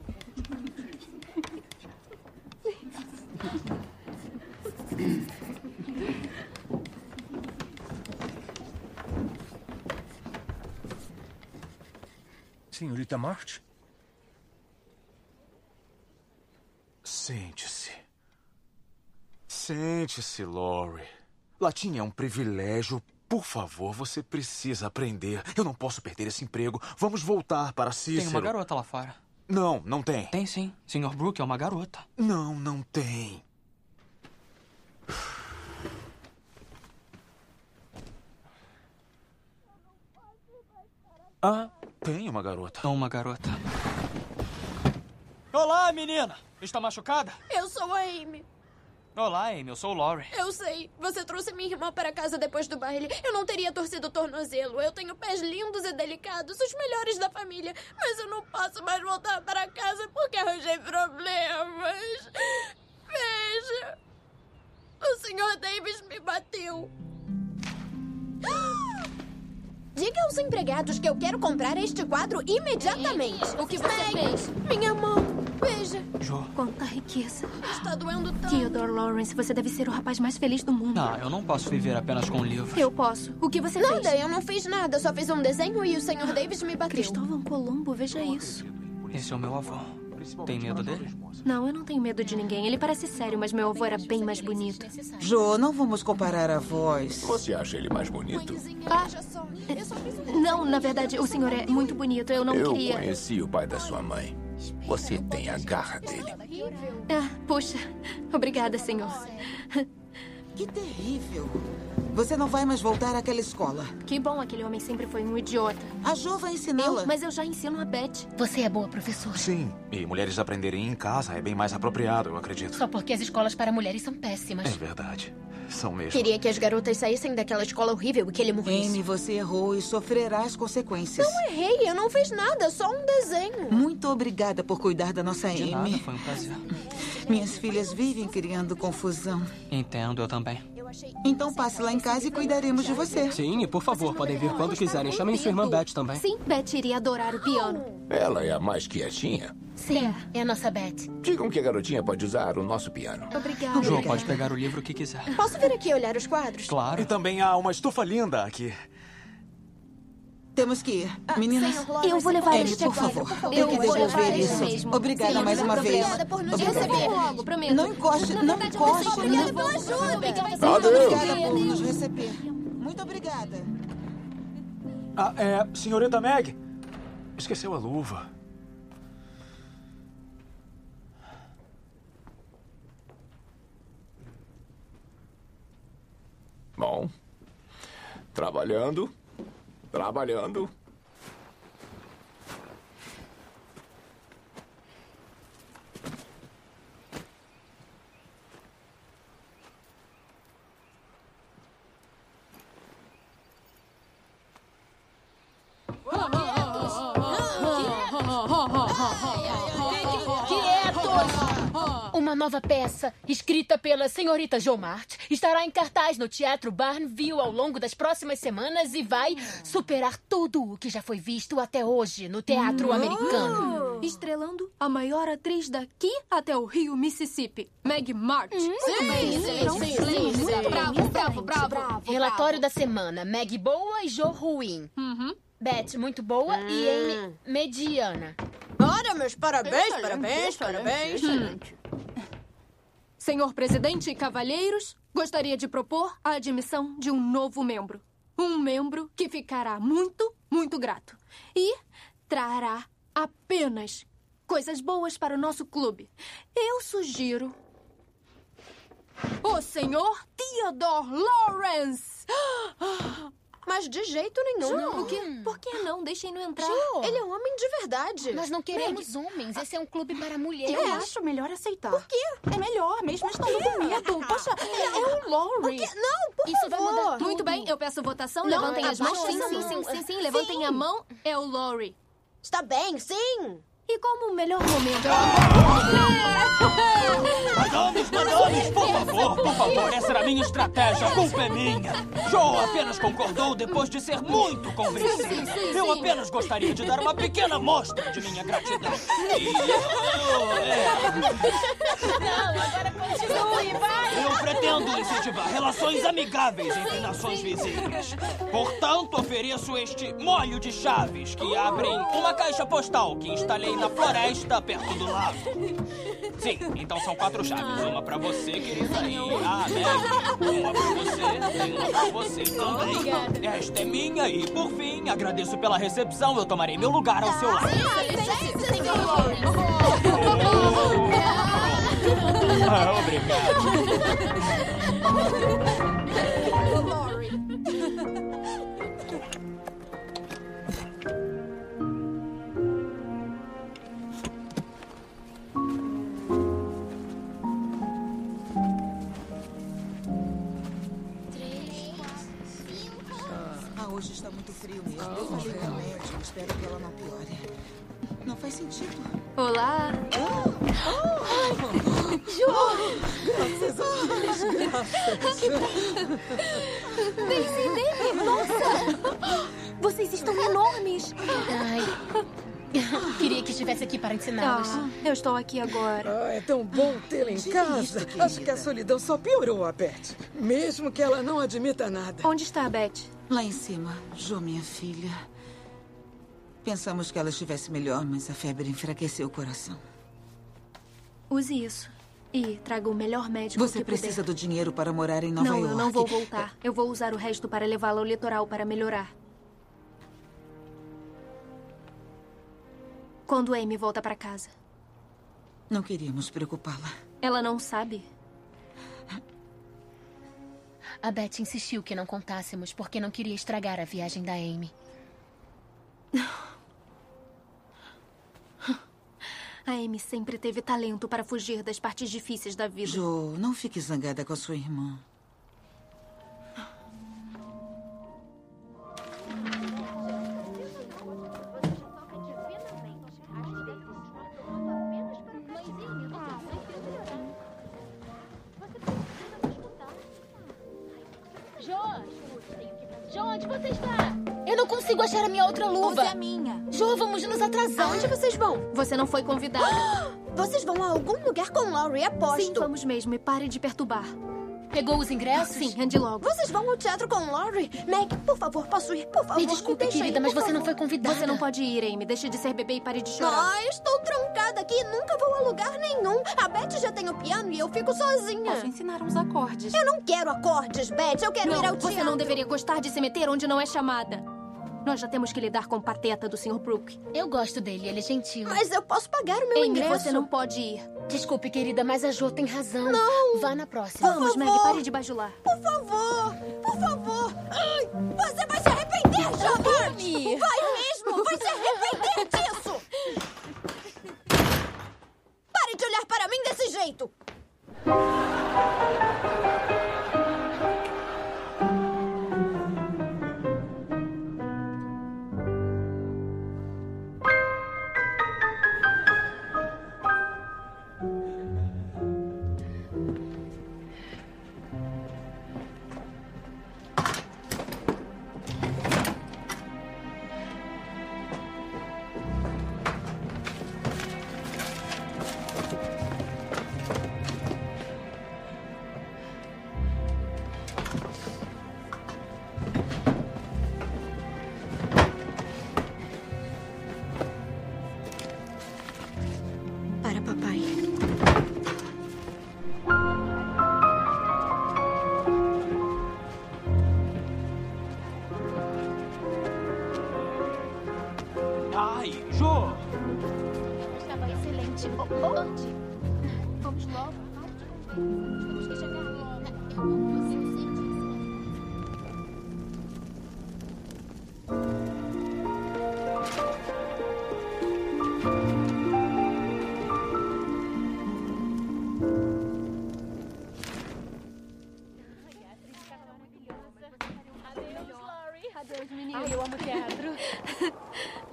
Senhorita Marte? Sente-se. Sente-se, Lori. Latim é um privilégio. Por favor, você precisa aprender. Eu não posso perder esse emprego. Vamos voltar para Cícero. Tem uma garota lá fora. Não, não tem. Tem sim. Sr. Brooke é uma garota. Não, não tem. Ah, tem uma garota. Uma garota. Olá, menina! Está machucada? Eu sou a Amy. Olá, Amy. Eu sou o Laurie. Eu sei. Você trouxe minha irmã para casa depois do baile. Eu não teria torcido o tornozelo. Eu tenho pés lindos e delicados, os melhores da família. Mas eu não posso mais voltar para casa porque arranjei problemas. Veja. O Sr. Davis me bateu. Diga aos empregados que eu quero comprar este quadro imediatamente. O que você fez? Minha mão. Veja. Jo. Quanta riqueza. Está doendo tanto. Theodore Lawrence, você deve ser o rapaz mais feliz do mundo. Não, eu não posso viver apenas com livros. Eu posso. O que você Nada, fez? eu não fiz nada. Só fiz um desenho e o Sr. Davis me bateu. Cristóvão Colombo, veja isso. Esse é o meu avô. Tem medo dele? Não, eu não tenho medo de ninguém. Ele parece sério, mas meu avô era bem mais bonito. Jo, não vamos comparar a voz. Você acha ele mais bonito? Ah, não, na verdade, o senhor é muito bonito. Eu não Eu queria. conheci o pai da sua mãe. Você tem a garra dele. Ah, puxa. Obrigada, senhor. Que terrível. Você não vai mais voltar àquela escola. Que bom, aquele homem sempre foi um idiota. A Jo vai ensiná-la. Mas eu já ensino a Beth. Você é boa professora. Sim. E mulheres aprenderem em casa é bem mais apropriado, eu acredito. Só porque as escolas para mulheres são péssimas. É verdade. São mesmo. Queria que as garotas saíssem daquela escola horrível e que ele morresse. Amy, você errou e sofrerá as consequências. Não errei, eu não fiz nada, só um desenho. Muito obrigada por cuidar da nossa De Amy. nada, foi um prazer. Minhas filhas vivem criando confusão. Entendo, eu também. Então passe lá em casa e cuidaremos de você. Sim, e por favor, podem vir quando quiserem. Chamem sua irmã Beth também. Sim, Beth iria adorar o piano. Ela é a mais quietinha. Sim, é a nossa Beth. Digam que a garotinha pode usar o nosso piano. Obrigada. Jo, pode pegar o livro que quiser. Posso vir aqui olhar os quadros? Claro. E também há uma estufa linda aqui. Temos que ir. Meninas, Eu vou levar este por favor. Eu que devolver isso. mesmo. Obrigada Sim, mais uma vez. Obrigada por nos Obrigada. receber. logo, prometo. Não encoste, não encoste. Obrigada pela ajuda. Muito obrigada por nos receber. Muito obrigada. Ah, é. Senhorita Meg. Esqueceu a luva. Bom, trabalhando, trabalhando. Quietos! Uma nova peça, escrita pela senhorita Jomart, estará em cartaz no Teatro Barnville ao longo das próximas semanas e vai superar tudo o que já foi visto até hoje no teatro americano. Estrelando a maior atriz daqui até o Rio, Mississippi, Meg March. Sim, sim, sim, sim, sim. Bravo, bravo, bravo. Relatório da semana: Meg boa e Jo ruim. Beth muito boa e Amy mediana. Ora, meus parabéns, parabéns, parabéns. Senhor presidente e cavalheiros, gostaria de propor a admissão de um novo membro. Um membro que ficará muito, muito grato. E trará apenas coisas boas para o nosso clube. Eu sugiro. O senhor Theodore Lawrence! Mas de jeito nenhum. Não. Quê? Por que não? Deixem-no entrar. Jo. Ele é um homem de verdade. Nós não queremos homens. Esse é um clube para mulheres. Eu acho melhor aceitar. Por quê? É melhor, mesmo estando com medo. Poxa, é o Laurie. Não, por Isso vai favor. mudar tudo. Muito bem, eu peço votação. Não, Levantem as mãos. Sim, sim, sim, sim, sim. Levantem a mão. É o Laurie. Está bem, sim. E como o melhor momento. Madames, madames, por favor, por favor, essa era a minha estratégia, a culpa é minha. Joe apenas concordou depois de ser muito sim, Eu apenas gostaria de dar uma pequena amostra de minha gratidão. E eu, é, Não, agora continue, vai! eu pretendo incentivar relações amigáveis entre nações vizinhas. Portanto, ofereço este molho de chaves que abrem uma caixa postal que instalei na floresta perto do lago. Sim, então são quatro chaves. Uma pra você, querida, e a Meg. Uma pra você e uma pra você também. Esta é minha e, por fim, agradeço pela recepção. Eu tomarei meu lugar ao seu lado. Ah, obrigado. faz sentido. Olá. Graças a Deus, graças. Daisy, Daisy, nossa! Vocês estão enormes. Ai. Queria que estivesse aqui para ensiná-los. Ah, eu estou aqui agora. Ah, é tão bom tê-la em casa. isso. Acho que a solidão só piorou a Beth. Mesmo que ela não admita nada. Onde está a Beth? Lá em cima, Jo, minha filha. Pensamos que ela estivesse melhor, mas a febre enfraqueceu o coração. Use isso. E traga o melhor médico Você que precisa puder. do dinheiro para morar em Nova não, York. eu não vou voltar. Eu vou usar o resto para levá-la ao litoral para melhorar. Quando Amy volta para casa. Não queríamos preocupá-la. Ela não sabe? A Beth insistiu que não contássemos porque não queria estragar a viagem da Amy. A Amy sempre teve talento para fugir das partes difíceis da vida. Jo, não fique zangada com a sua irmã. Jo! Jo, onde você está? Eu não consigo achar a minha outra luva. Use a minha. Jo, vamos nos atrasar. Aonde vocês vão? Você não foi convidada. Vocês vão a algum lugar com Laurie, aposto. Sim, vamos mesmo. E pare de perturbar. Pegou os ingressos? Sim, ande logo. Vocês vão ao teatro com Laurie? Meg, por favor, posso ir? Por favor, Me desculpe, deixa querida, ir, mas você não favor. foi convidada. Você não pode ir, Amy. Deixe de ser bebê e pare de chorar. Ah, estou trancada aqui e nunca vou a lugar nenhum. A Beth já tem o piano e eu fico sozinha. Posso ensinar uns acordes. Eu não quero acordes, Beth. Eu quero ir ao Não, você teatro. não deveria gostar de se meter onde não é chamada. Nós já temos que lidar com o pateta do Sr. Brooke. Eu gosto dele, ele é gentil. Mas eu posso pagar o meu Amy, ingresso. você não pode ir. Desculpe, querida, mas a Jo tem razão. Não. Vá na próxima. Vamos, Meg, favor. pare de bajular. Por favor, por favor. Ai, você vai se arrepender, Jovem. Vai mesmo, vai se arrepender disso. Pare de olhar para mim desse jeito.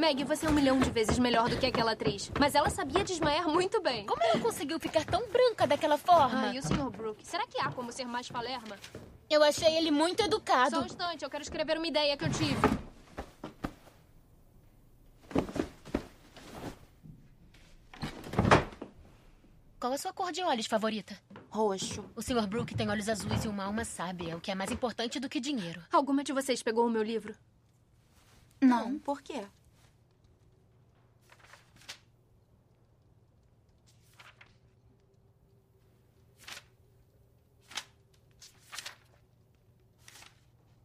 Meg, você é um milhão de vezes melhor do que aquela atriz. Mas ela sabia desmaiar muito bem. Como ela conseguiu ficar tão branca daquela forma? Ah, e o Sr. Brooke? Será que há como ser mais falerma? Eu achei ele muito educado. Só um instante, eu quero escrever uma ideia que eu tive. Qual a sua cor de olhos favorita? Roxo. O Sr. Brooke tem olhos azuis e uma alma sábia, o que é mais importante do que dinheiro. Alguma de vocês pegou o meu livro? Não, por quê?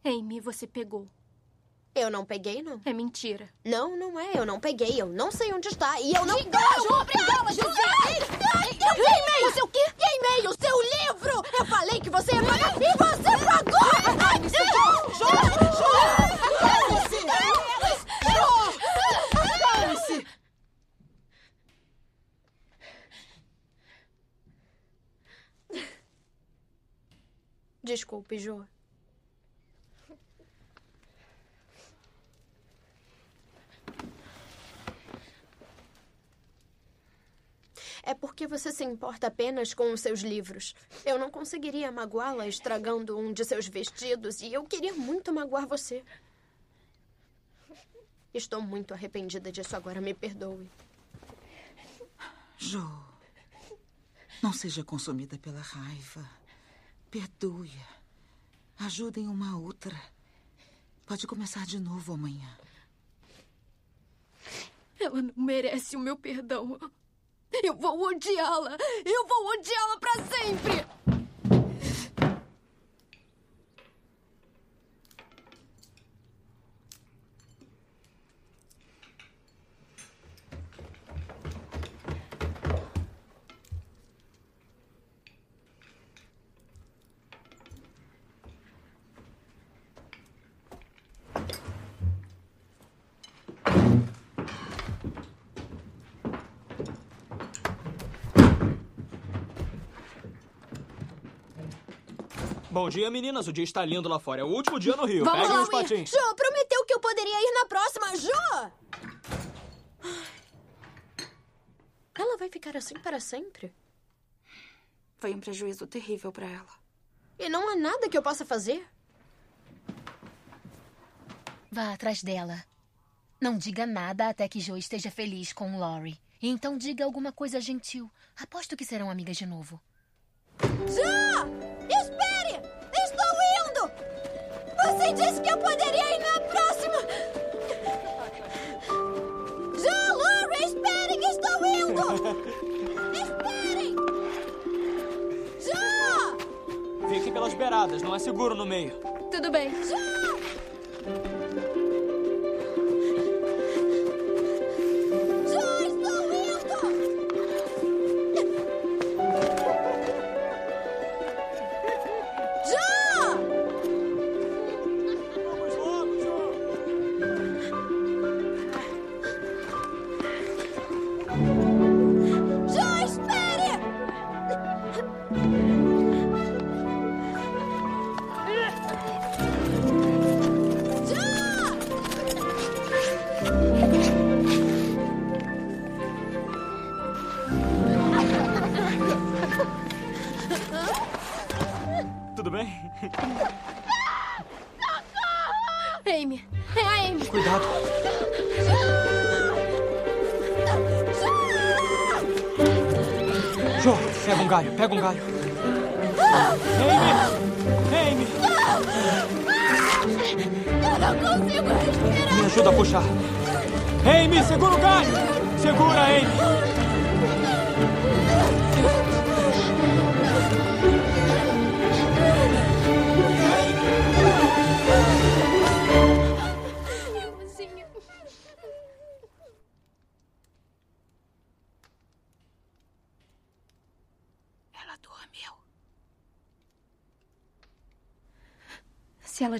Amy, você pegou. Eu não peguei, não. É mentira. Não, não é. Eu não peguei. Eu não sei onde está. E eu não... Diga, Ju, aprendeu a dizer. Eu queimei o seu quê? Queimei o seu livro! Eu falei que você ia pagar e você pagou! Calme-se! Calme-se! Desculpe, Jo. É porque você se importa apenas com os seus livros. Eu não conseguiria magoá-la estragando um de seus vestidos e eu queria muito magoar você. Estou muito arrependida disso agora, me perdoe. Jo, não seja consumida pela raiva. Perdoe-a. Ajudem uma outra. Pode começar de novo amanhã. Ela não merece o meu perdão. Eu vou odiá-la! Eu vou odiá-la pra sempre! Bom dia, meninas. O dia está lindo lá fora. É o último dia no Rio. Vamos Peguem lá, os patins. Jo, prometeu que eu poderia ir na próxima. Jo! Ela vai ficar assim para sempre? Foi um prejuízo terrível para ela. E não há nada que eu possa fazer? Vá atrás dela. Não diga nada até que Joe esteja feliz com Lori. E então diga alguma coisa gentil. Aposto que serão amigas de novo. Jo! Você disse que eu poderia ir na próxima! Jo, Lori, esperem! Estou indo! Esperem! Jo! Fique pelas beiradas. Não é seguro no meio. Tudo bem. Jo,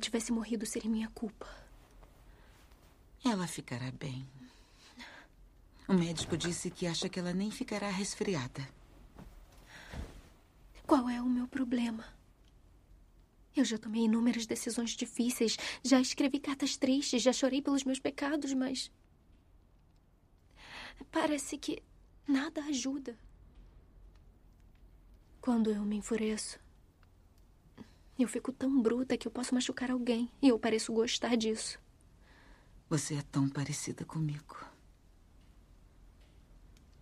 tivesse morrido, seria minha culpa. Ela ficará bem. O médico disse que acha que ela nem ficará resfriada. Qual é o meu problema? Eu já tomei inúmeras decisões difíceis, já escrevi cartas tristes, já chorei pelos meus pecados, mas. Parece que nada ajuda. Quando eu me enfureço, eu fico tão bruta que eu posso machucar alguém e eu pareço gostar disso. Você é tão parecida comigo.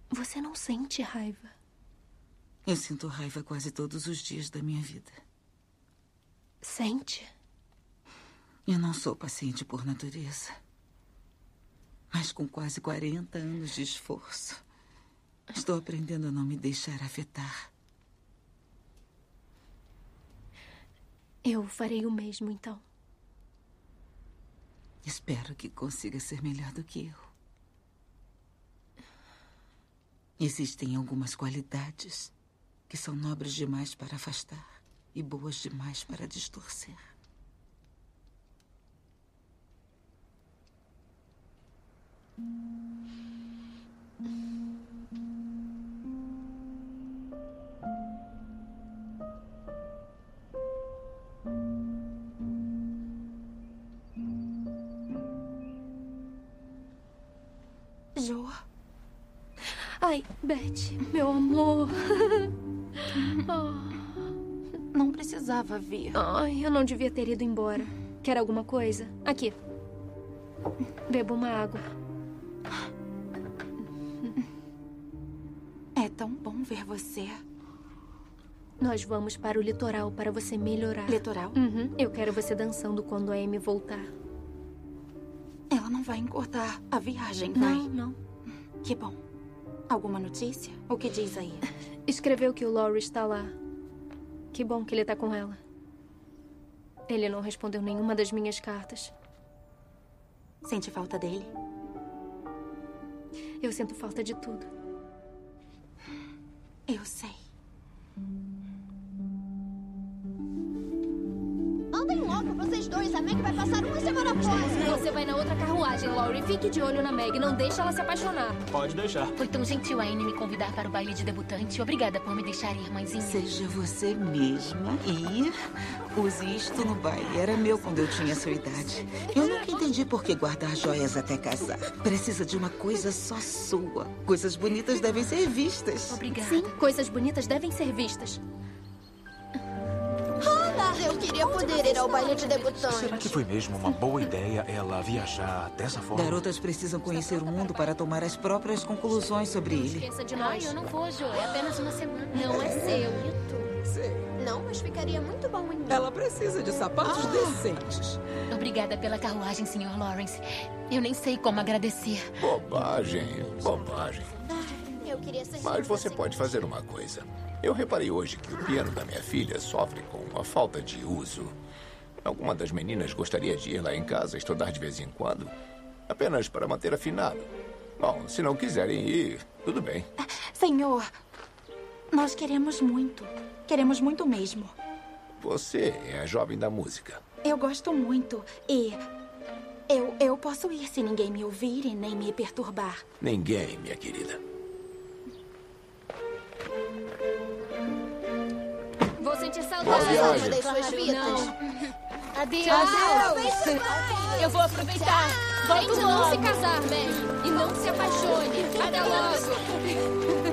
Você não sente raiva. Eu sinto raiva quase todos os dias da minha vida. Sente? Eu não sou paciente por natureza. Mas com quase 40 anos de esforço, estou aprendendo a não me deixar afetar. Eu farei o mesmo, então. Espero que consiga ser melhor do que eu. Existem algumas qualidades que são nobres demais para afastar e boas demais para distorcer. Jo. Ai, Beth, meu amor. Oh. Não precisava vir. Ai, eu não devia ter ido embora. Quer alguma coisa? Aqui. Beba uma água. É tão bom ver você. Nós vamos para o litoral para você melhorar. Litoral? Uhum. Eu quero você dançando quando a Amy voltar. Ela não vai encurtar a viagem, vai? Não, não. Que bom. Alguma notícia? O que diz aí? Escreveu que o Laurie está lá. Que bom que ele está com ela. Ele não respondeu nenhuma das minhas cartas. Sente falta dele? Eu sinto falta de tudo. Eu sei. Vocês dois. A Meg vai passar uma semana fora. Você vai na outra carruagem, Laurie. Fique de olho na Meg. Não deixe ela se apaixonar. Pode deixar. Foi tão gentil a Anne me convidar para o baile de debutante. Obrigada por me deixar ir, mãezinha. Seja você mesma e use isto no baile. Era meu quando eu tinha sua idade. Eu nunca entendi por que guardar joias até casar. Precisa de uma coisa só sua. Coisas bonitas devem ser vistas. Obrigada. Sim, coisas bonitas devem ser vistas. Queria poder ir ao baile de debutante. Será que foi mesmo uma boa ideia ela viajar dessa forma? Garotas precisam conhecer o mundo para tomar as próprias conclusões sobre ele. Esqueça de Ai, nós. eu não vou, Jo. É apenas uma semana. Não é seu. Não, mas ficaria muito bom em mim. Ela precisa de sapatos Ah. decentes. Obrigada pela carruagem, Sr. Lawrence. Eu nem sei como agradecer. Bobagem, bobagem. Eu queria ser Mas você pode fazer uma coisa. Eu reparei hoje que o piano da minha filha sofre com uma falta de uso. Alguma das meninas gostaria de ir lá em casa estudar de vez em quando? Apenas para manter afinado. Bom, se não quiserem ir, tudo bem. Senhor, nós queremos muito. Queremos muito mesmo. Você é a jovem da música. Eu gosto muito. E eu, eu posso ir se ninguém me ouvir e nem me perturbar. Ninguém, minha querida. Viagem. das suas vidas. Adeus. Tchau. Eu vou aproveitar. Volto Tente não se casar, Meg. E não se apaixone. Até logo.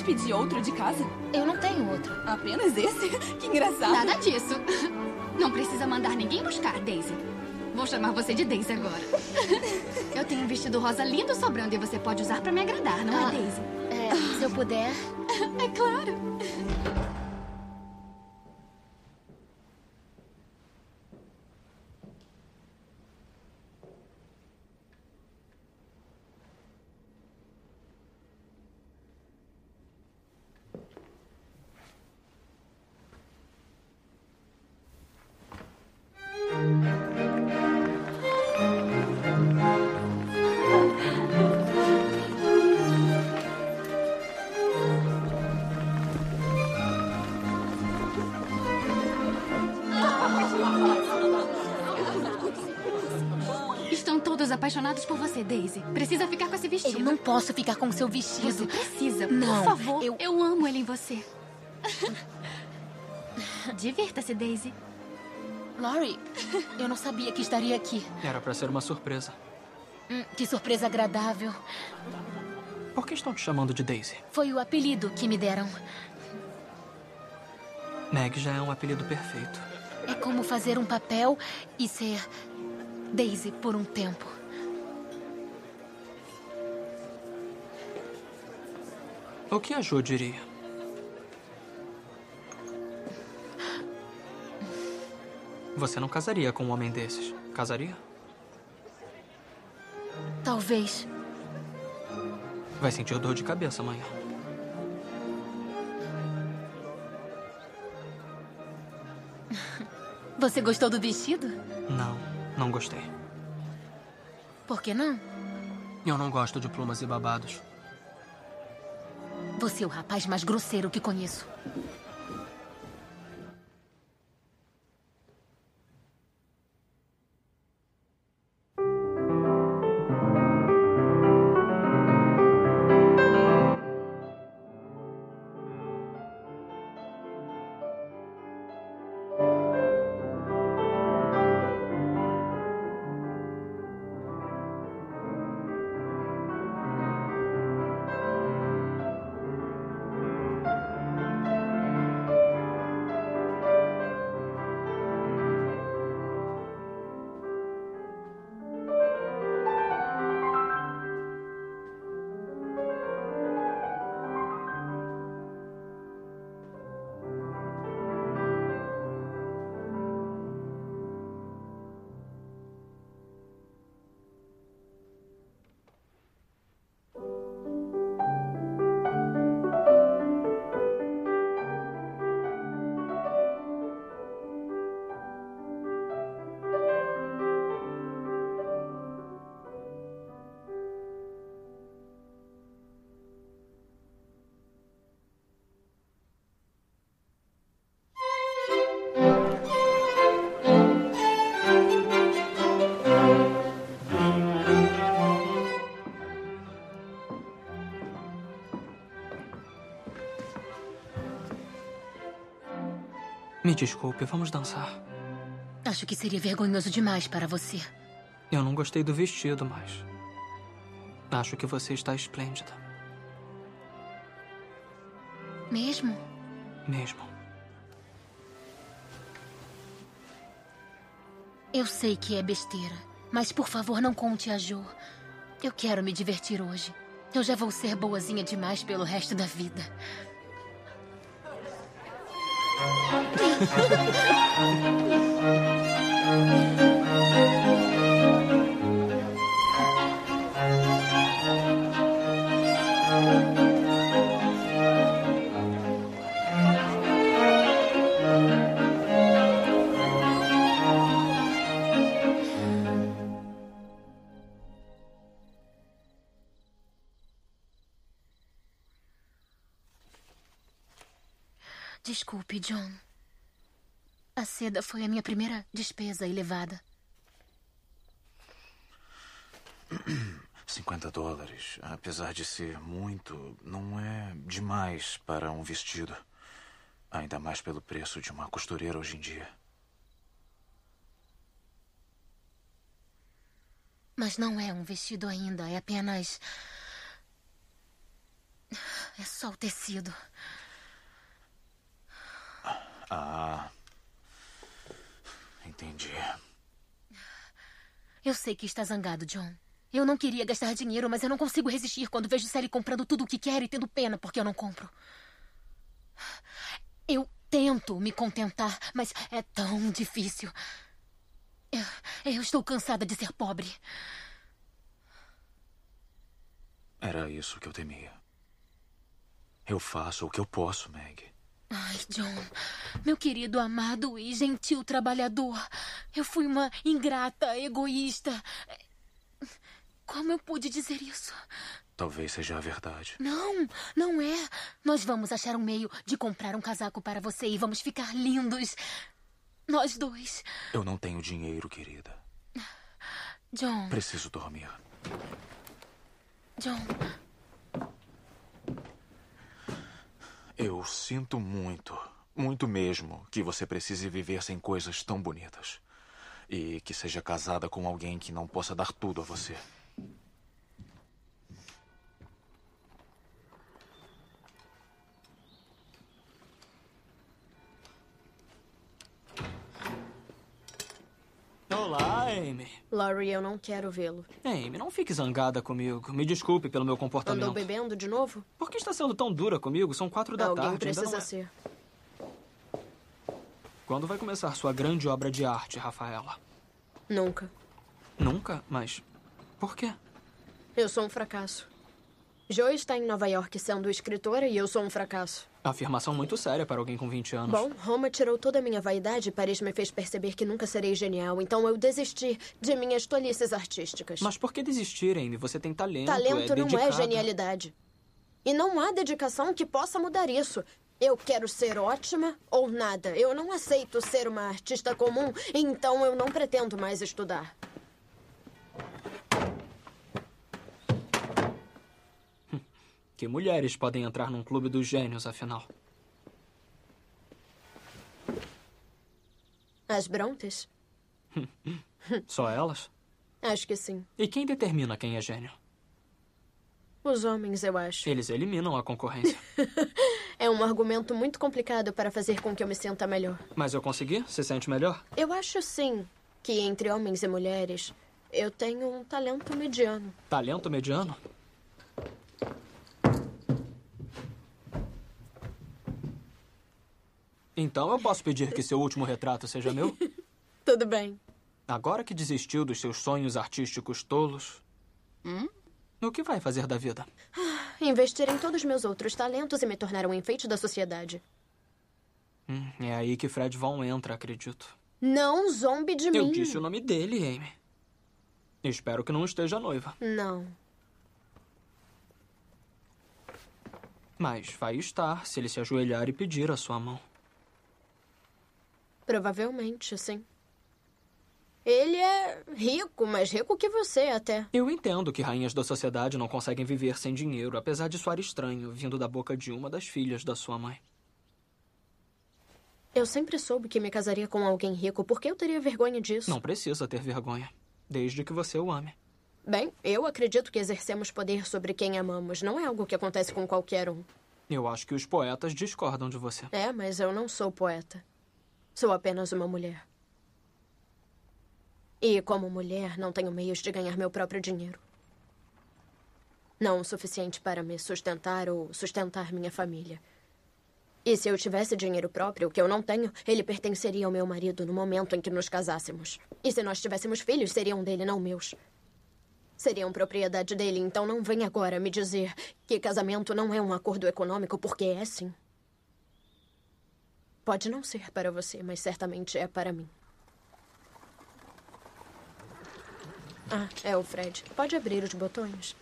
Pode pedir outro de casa? Eu não tenho outro. Apenas esse? Que engraçado. Nada disso. Não precisa mandar ninguém buscar, Daisy. Vou chamar você de Daisy agora. Eu tenho um vestido rosa lindo sobrando e você pode usar pra me agradar, não Ah, é, Daisy? É, se eu puder. É claro. Você, Daisy. Precisa ficar com esse vestido. Eu não posso ficar com seu vestido. Você precisa. Não, Por favor. eu- eu amo ele em você. Divirta-se, Daisy. Laurie, eu não sabia que estaria aqui. Era pra ser uma surpresa. Hum, que surpresa agradável. Por que estão te chamando de Daisy? Foi o apelido que me deram. Meg já é um apelido perfeito. É como fazer um papel e ser Daisy por um tempo. O que a Jo diria? Você não casaria com um homem desses, casaria? Talvez. Vai sentir dor de cabeça amanhã. Você gostou do vestido? Não, não gostei. Por que não? Eu não gosto de plumas e babados. Você é o rapaz mais grosseiro que conheço. Me desculpe, vamos dançar. Acho que seria vergonhoso demais para você. Eu não gostei do vestido, mas. Acho que você está esplêndida. Mesmo? Mesmo. Eu sei que é besteira, mas por favor não conte a Jo. Eu quero me divertir hoje. Eu já vou ser boazinha demais pelo resto da vida. Desculpe, John. A seda foi a minha primeira despesa elevada. 50 dólares, apesar de ser muito, não é demais para um vestido. Ainda mais pelo preço de uma costureira hoje em dia. Mas não é um vestido ainda, é apenas. É só o tecido. Ah. Entendi. Eu sei que está zangado, John. Eu não queria gastar dinheiro, mas eu não consigo resistir quando vejo Sally comprando tudo o que quer e tendo pena porque eu não compro. Eu tento me contentar, mas é tão difícil. Eu, eu estou cansada de ser pobre. Era isso que eu temia. Eu faço o que eu posso, Meg. Ai, John, meu querido, amado e gentil trabalhador. Eu fui uma ingrata, egoísta. Como eu pude dizer isso? Talvez seja a verdade. Não, não é. Nós vamos achar um meio de comprar um casaco para você e vamos ficar lindos. Nós dois. Eu não tenho dinheiro, querida. John. Preciso dormir. John. Eu sinto muito, muito mesmo, que você precise viver sem coisas tão bonitas. E que seja casada com alguém que não possa dar tudo a você. Olá, Amy. Laurie, eu não quero vê-lo. Amy, não fique zangada comigo. Me desculpe pelo meu comportamento. Andou bebendo de novo? Está sendo tão dura comigo? São quatro da Alguém tarde. precisa é... ser. Quando vai começar sua grande obra de arte, Rafaela? Nunca. Nunca? Mas por quê? Eu sou um fracasso. Joe está em Nova York sendo escritora e eu sou um fracasso. Afirmação muito séria para alguém com 20 anos. Bom, Roma tirou toda a minha vaidade e Paris me fez perceber que nunca serei genial, então eu desisti de minhas tolices artísticas. Mas por que desistir, Amy? Você tem talento. Talento é não é genialidade. E não há dedicação que possa mudar isso. Eu quero ser ótima ou nada. Eu não aceito ser uma artista comum, então eu não pretendo mais estudar. Que mulheres podem entrar num clube dos gênios, afinal? As Brontes? Só elas? Acho que sim. E quem determina quem é gênio? Os homens, eu acho. Eles eliminam a concorrência. É um argumento muito complicado para fazer com que eu me sinta melhor. Mas eu consegui? Se sente melhor? Eu acho sim que entre homens e mulheres eu tenho um talento mediano. Talento mediano? Então eu posso pedir que seu último retrato seja meu? Tudo bem. Agora que desistiu dos seus sonhos artísticos tolos, Hum? O que vai fazer da vida? Investir em todos os meus outros talentos e me tornar um enfeite da sociedade. Hum, é aí que Fred Von entra, acredito. Não zombe de Eu mim. disse o nome dele, Amy. Espero que não esteja noiva. Não. Mas vai estar se ele se ajoelhar e pedir a sua mão. Provavelmente, sim. Ele é rico, mais rico que você até. Eu entendo que rainhas da sociedade não conseguem viver sem dinheiro, apesar de soar estranho, vindo da boca de uma das filhas da sua mãe. Eu sempre soube que me casaria com alguém rico. Por que eu teria vergonha disso? Não precisa ter vergonha, desde que você o ame. Bem, eu acredito que exercemos poder sobre quem amamos. Não é algo que acontece com qualquer um. Eu acho que os poetas discordam de você. É, mas eu não sou poeta. Sou apenas uma mulher. E, como mulher, não tenho meios de ganhar meu próprio dinheiro. Não o suficiente para me sustentar ou sustentar minha família. E se eu tivesse dinheiro próprio, o que eu não tenho, ele pertenceria ao meu marido no momento em que nos casássemos. E se nós tivéssemos filhos, seriam dele, não meus. Seriam propriedade dele, então não venha agora me dizer que casamento não é um acordo econômico, porque é sim. Pode não ser para você, mas certamente é para mim. Ah, é o Fred. Pode abrir os botões?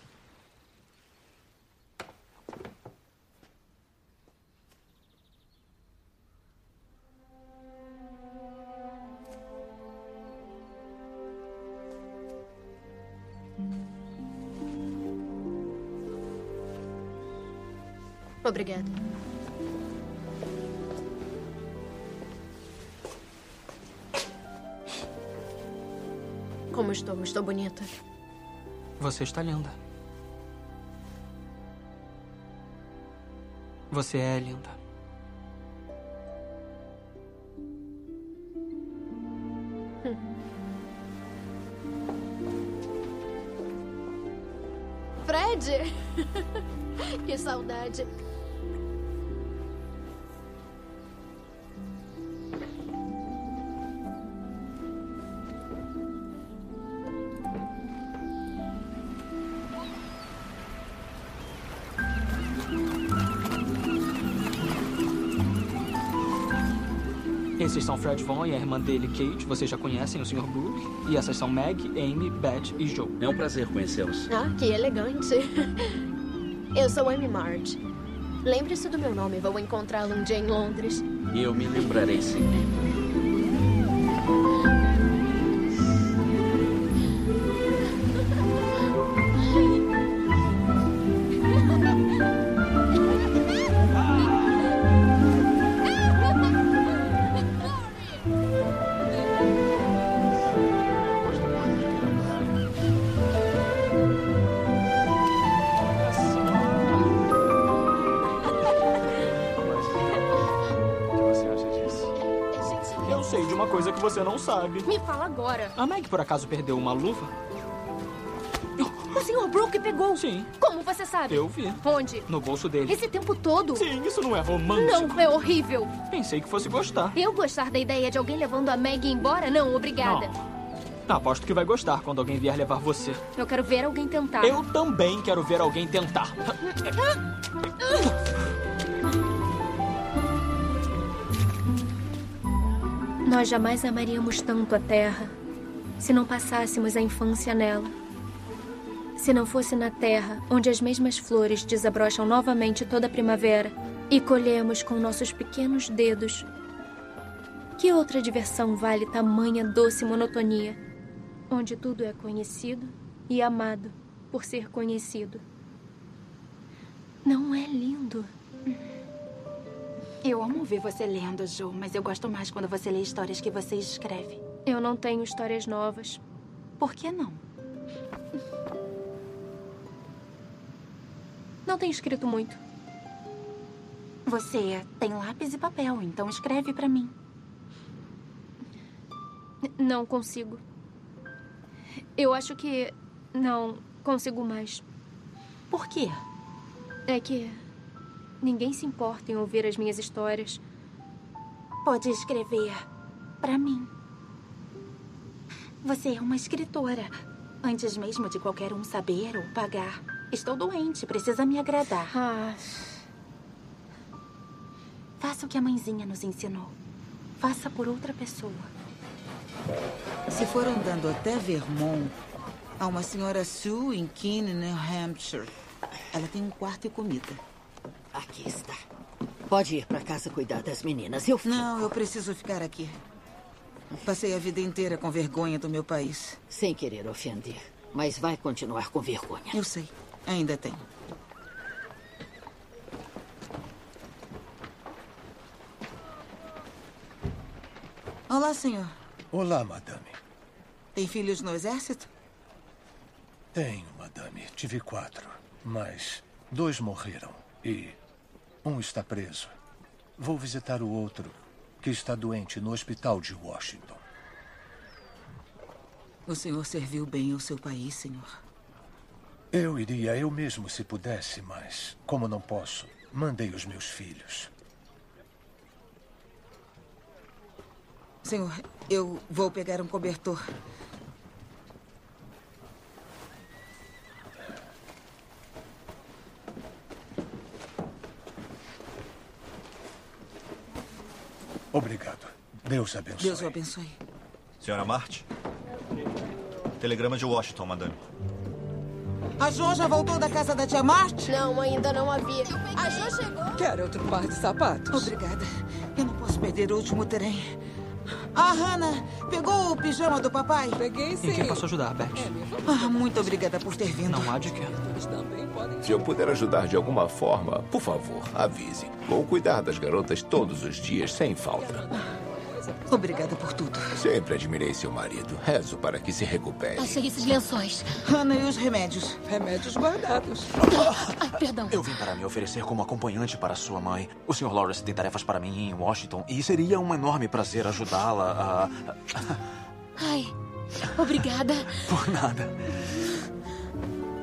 Obrigada. Como estou? Estou bonita? Você está linda. Você é linda. Fred! que saudade. Esses são Fred Vaughn e a irmã dele, Kate. Vocês já conhecem o Sr. Brooke. E essas são Meg, Amy, Beth e Joe. É um prazer conhecê-los. Ah, que elegante. Eu sou Amy Marge. Lembre-se do meu nome, vou encontrá-lo um dia em Londres. E eu me lembrarei sim. Você não sabe. Me fala agora. A Meg por acaso perdeu uma luva? O Sr. Brooke pegou. Sim. Como você sabe? Eu vi. Onde? No bolso dele. Esse tempo todo? Sim, isso não é romântico. Não, é horrível. Pensei que fosse gostar. Eu gostar da ideia de alguém levando a Maggie embora? Não, obrigada. Aposto que vai gostar quando alguém vier levar você. Eu quero ver alguém tentar. Eu também quero ver alguém tentar. Nós jamais amaríamos tanto a Terra se não passássemos a infância nela. Se não fosse na Terra, onde as mesmas flores desabrocham novamente toda primavera e colhemos com nossos pequenos dedos. Que outra diversão vale tamanha doce monotonia, onde tudo é conhecido e amado por ser conhecido? Não é lindo? Eu amo ver você lendo, Jo, mas eu gosto mais quando você lê histórias que você escreve. Eu não tenho histórias novas. Por que não? Não tenho escrito muito. Você tem lápis e papel, então escreve pra mim. Não consigo. Eu acho que não consigo mais. Por quê? É que ninguém se importa em ouvir as minhas histórias. Pode escrever pra mim. Você é uma escritora. Antes mesmo de qualquer um saber ou pagar. Estou doente, precisa me agradar. Ah. Faça o que a mãezinha nos ensinou. Faça por outra pessoa. Se for andando até Vermont, há uma senhora Sue em Keene, New Hampshire. Ela tem um quarto e comida. Aqui está. Pode ir para casa cuidar das meninas. Eu Não, eu preciso ficar aqui. Passei a vida inteira com vergonha do meu país. Sem querer ofender. Mas vai continuar com vergonha. Eu sei. Ainda tenho. Olá, senhor. Olá, madame. Tem filhos no exército? Tenho, madame. Tive quatro. Mas dois morreram. E um está preso. Vou visitar o outro, que está doente no hospital de Washington. O senhor serviu bem ao seu país, senhor. Eu iria eu mesmo se pudesse, mas como não posso, mandei os meus filhos. Senhor, eu vou pegar um cobertor. Obrigado. Deus abençoe. Deus o abençoe. Senhora Marte? Telegrama de Washington, madame. A Jo já voltou da casa da tia Marte? Não, ainda não havia. A Jo chegou. Quer outro par de sapatos? Obrigada. Eu não posso perder o último trem. Ah, Hannah, pegou o pijama do papai? Peguei Em quem posso ajudar, Beth? Ah, muito obrigada por ter vindo. Não há de quê. Se eu puder ajudar de alguma forma, por favor, avise. Vou cuidar das garotas todos os dias, sem falta. Obrigada por tudo. Sempre admirei seu marido. Rezo para que se recupere. Achei esses lençóis. Hannah e os remédios. Remédios guardados. Ai, perdão. Eu vim para me oferecer como acompanhante para sua mãe. O Sr. Lawrence tem tarefas para mim em Washington e seria um enorme prazer ajudá-la a. Ai, obrigada. Por nada.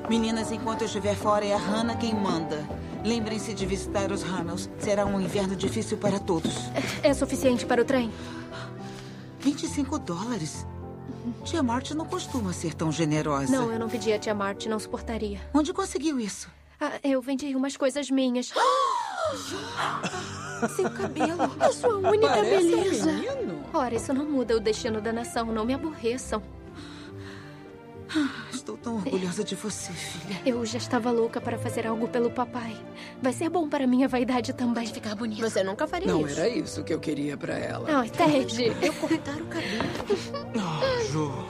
Meninas, enquanto eu estiver fora, é a Hannah quem manda. Lembrem-se de visitar os Hamels. Será um inverno difícil para todos. É suficiente para o trem? 25 dólares? Tia Marty não costuma ser tão generosa. Não, eu não pedi a tia Marty, não suportaria. Onde conseguiu isso? Ah, eu vendi umas coisas minhas. Seu cabelo, a sua única Parece um beleza. menino. Ora, isso não muda o destino da nação, não me aborreçam. Estou tão orgulhosa de você, filha. Eu já estava louca para fazer algo pelo papai. Vai ser bom para minha vaidade também. ficar bonito. Você nunca faria Não isso. era isso que eu queria pra ela. Ai, Ted. Eu cortar o cabelo. Oh, Ju.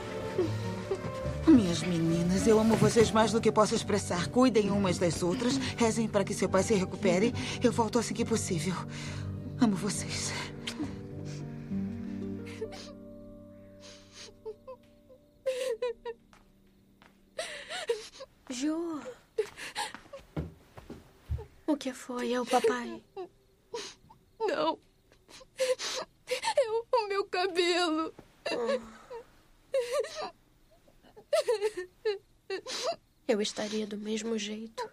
Minhas meninas, eu amo vocês mais do que posso expressar. Cuidem umas das outras. Rezem para que seu pai se recupere. Eu volto assim que possível. Amo vocês. Jo. O que foi? É o papai. Não. É o, o meu cabelo. Eu estaria do mesmo jeito.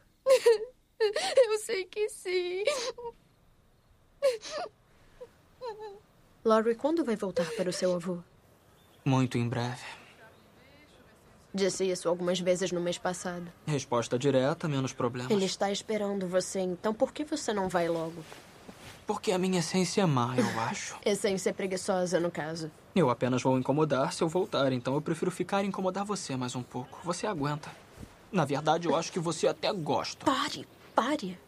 Eu sei que sim. Laurie, quando vai voltar para o seu avô? Muito em breve. Disse isso algumas vezes no mês passado. Resposta direta, menos problemas. Ele está esperando você, então por que você não vai logo? Porque a minha essência é má, eu acho. Essência preguiçosa, no caso. Eu apenas vou incomodar se eu voltar, então eu prefiro ficar e incomodar você mais um pouco. Você aguenta. Na verdade, eu acho que você até gosta. Pare, pare.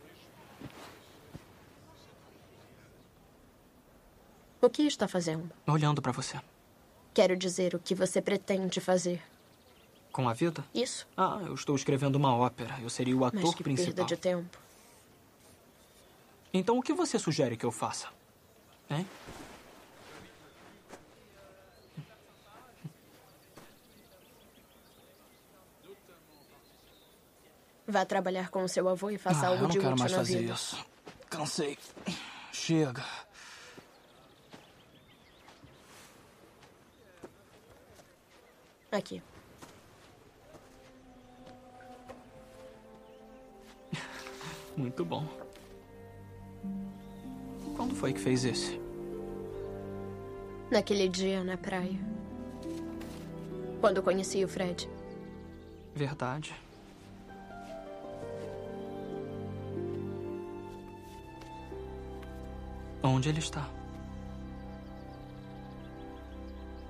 O que está fazendo? Olhando pra você. Quero dizer, o que você pretende fazer? Com a vida? Isso. Ah, eu estou escrevendo uma ópera. Eu seria o Mas ator que principal. perda de tempo. Então o que você sugere que eu faça? Hein? Vá trabalhar com o seu avô e faça ah, algo eu não de quero útil mais na fazer vida. isso. Cansei. Chega. Aqui. Muito bom. Quando foi que fez esse? Naquele dia na praia. Quando conheci o Fred. Verdade. Onde ele está?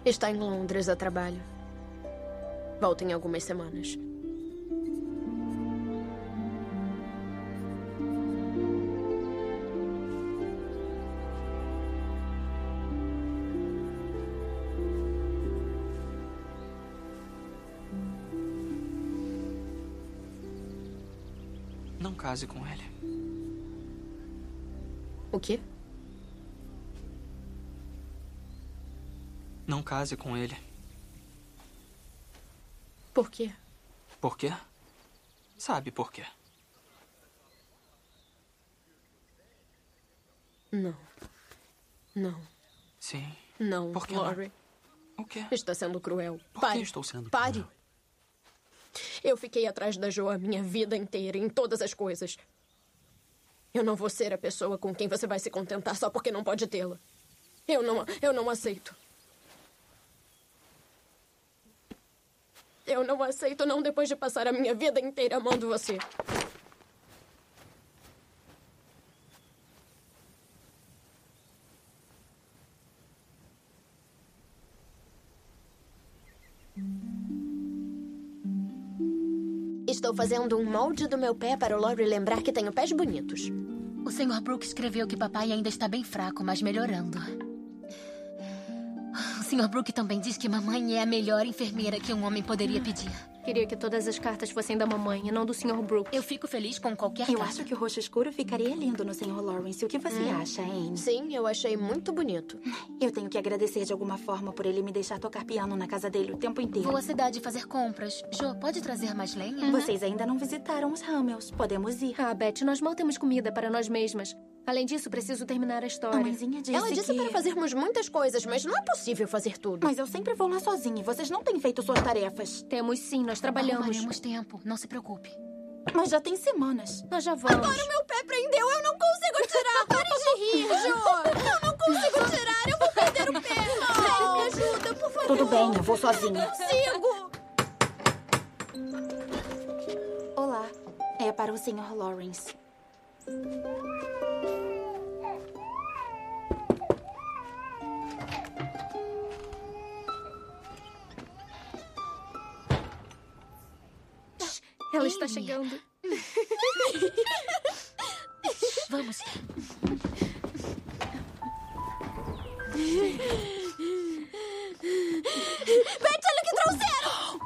Está em Londres a trabalho. Volta em algumas semanas. Case com ele. O quê? Não case com ele. Por quê? Por quê? Sabe por quê? Não. Não. Sim. Não, Por que não? Laurie. O quê? Está sendo cruel. Por Pare. que estou sendo Pare. cruel? Eu fiquei atrás da Jo a minha vida inteira, em todas as coisas. Eu não vou ser a pessoa com quem você vai se contentar só porque não pode tê-la. Eu não, eu não aceito. Eu não aceito, não depois de passar a minha vida inteira amando você. Estou fazendo um molde do meu pé para o Laurie lembrar que tenho pés bonitos. O Sr. Brooke escreveu que papai ainda está bem fraco, mas melhorando. O Sr. Brooke também diz que mamãe é a melhor enfermeira que um homem poderia pedir. Queria que todas as cartas fossem da mamãe e não do Sr. Brooks. Eu fico feliz com qualquer Eu carta. acho que o roxo escuro ficaria lindo no Sr. Lawrence. O que você Hum. acha, Anne? Sim, eu achei muito bonito. Eu tenho que agradecer de alguma forma por ele me deixar tocar piano na casa dele o tempo inteiro. Vou à cidade fazer compras. Jo, pode trazer mais lenha? Vocês ainda não visitaram os Hamels. Podemos ir. Ah, Beth, nós mal temos comida para nós mesmas. Além disso, preciso terminar a história. A mãezinha disse Ela disse que... para fazermos muitas coisas, mas não é possível fazer tudo. Mas eu sempre vou lá sozinha e vocês não têm feito suas tarefas. Temos sim, nós trabalhamos. Arrumaremos tempo, não se preocupe. Mas já tem semanas. Nós já vamos. Agora o meu pé prendeu, eu não consigo tirar. Pare de rir, Jo. Eu não consigo tirar, eu vou perder o pé. Sério, me ajuda, por favor. Tudo bem, eu vou sozinha. Sigo. Olá. É para o Sr. Lawrence. Ela está chegando. Vamos. Beth, olha o que trouxeram.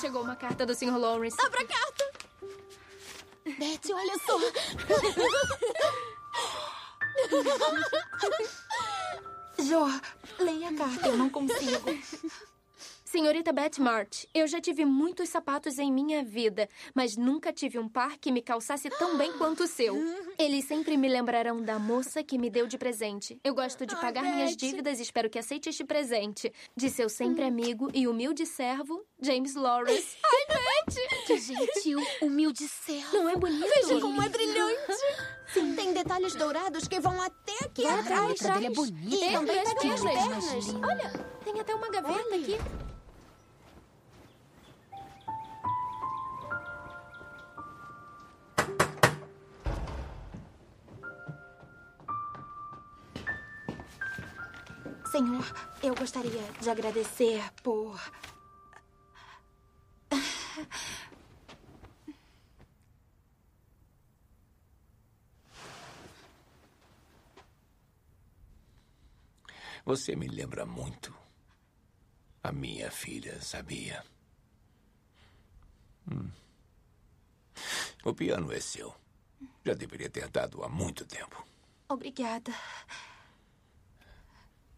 Chegou uma carta do Sr. Lawrence. Abra a carta. Beth, olha só. Jo, leia a carta, eu não consigo. Senhorita Beth Mart, eu já tive muitos sapatos em minha vida, mas nunca tive um par que me calçasse tão bem quanto o seu. Eles sempre me lembrarão da moça que me deu de presente. Eu gosto de pagar minhas dívidas e espero que aceite este presente. De seu sempre amigo e humilde servo, James Lawrence. Ai, Beth! Que gentil, humilde servo. Não é bonito? Veja como é brilhante. Sim, tem detalhes dourados que vão até aqui Olha, atrás. a letra dele é bonita. E também as tem as pernas. Olha, tem até uma gaveta aqui. Senhor, eu gostaria de agradecer por. Você me lembra muito a minha filha, sabia? Hum. O piano é seu. Já deveria ter dado há muito tempo. Obrigada.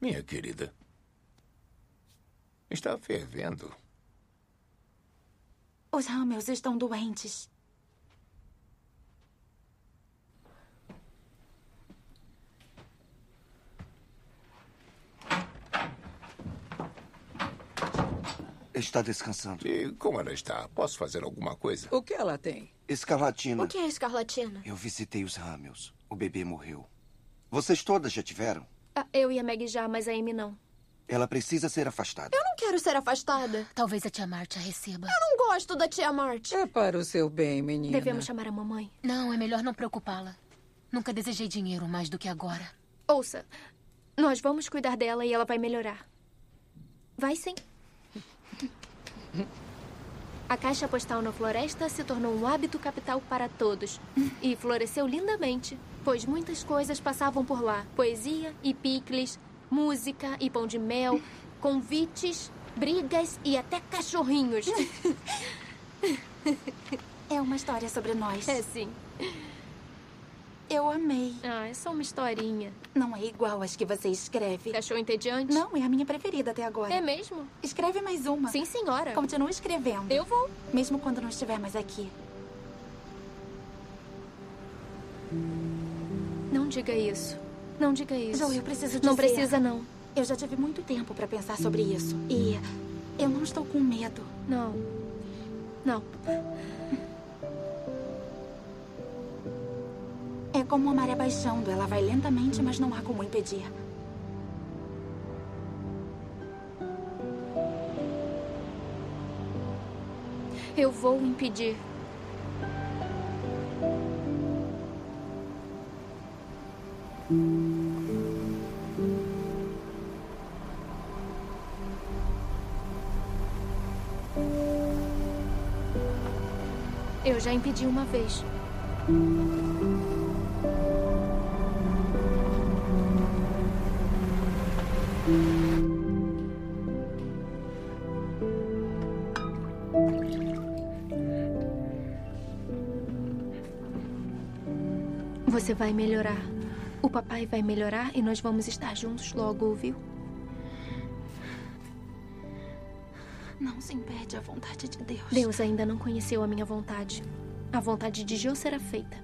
Minha querida. Está fervendo. Os Hamels estão doentes. Está descansando. E como ela está? Posso fazer alguma coisa? O que ela tem? Escarlatina. O que é escarlatina? Eu visitei os Hamels. O bebê morreu. Vocês todas já tiveram? Ah, eu e a Meg já, mas a Amy não. Ela precisa ser afastada. Eu não quero ser afastada. Talvez a tia Marta a receba. Eu não gosto da tia Marte. É para o seu bem, menina. Devemos chamar a mamãe. Não, é melhor não preocupá-la. Nunca desejei dinheiro mais do que agora. Ouça, nós vamos cuidar dela e ela vai melhorar. Vai sim. A caixa postal na floresta se tornou um hábito capital para todos e floresceu lindamente, pois muitas coisas passavam por lá: poesia e picles, música e pão de mel, convites, brigas e até cachorrinhos. É uma história sobre nós. É sim. Eu amei. Ah, é só uma historinha. Não é igual às que você escreve. Achou entediante? Não, é a minha preferida até agora. É mesmo? Escreve mais uma. Sim, senhora. Continua escrevendo. Eu vou. Mesmo quando não estiver mais aqui. Não diga isso. Não diga isso. Joe, eu preciso dizer... Não precisa, não. Eu já tive muito tempo para pensar sobre isso. E eu não estou com medo. Não. Não. É como a maré baixando. Ela vai lentamente, mas não há como impedir. Eu vou impedir. Eu já impedi uma vez. Você vai melhorar. O papai vai melhorar e nós vamos estar juntos logo, ouviu? Não se impede a vontade de Deus. Deus ainda não conheceu a minha vontade. A vontade de Jo será feita.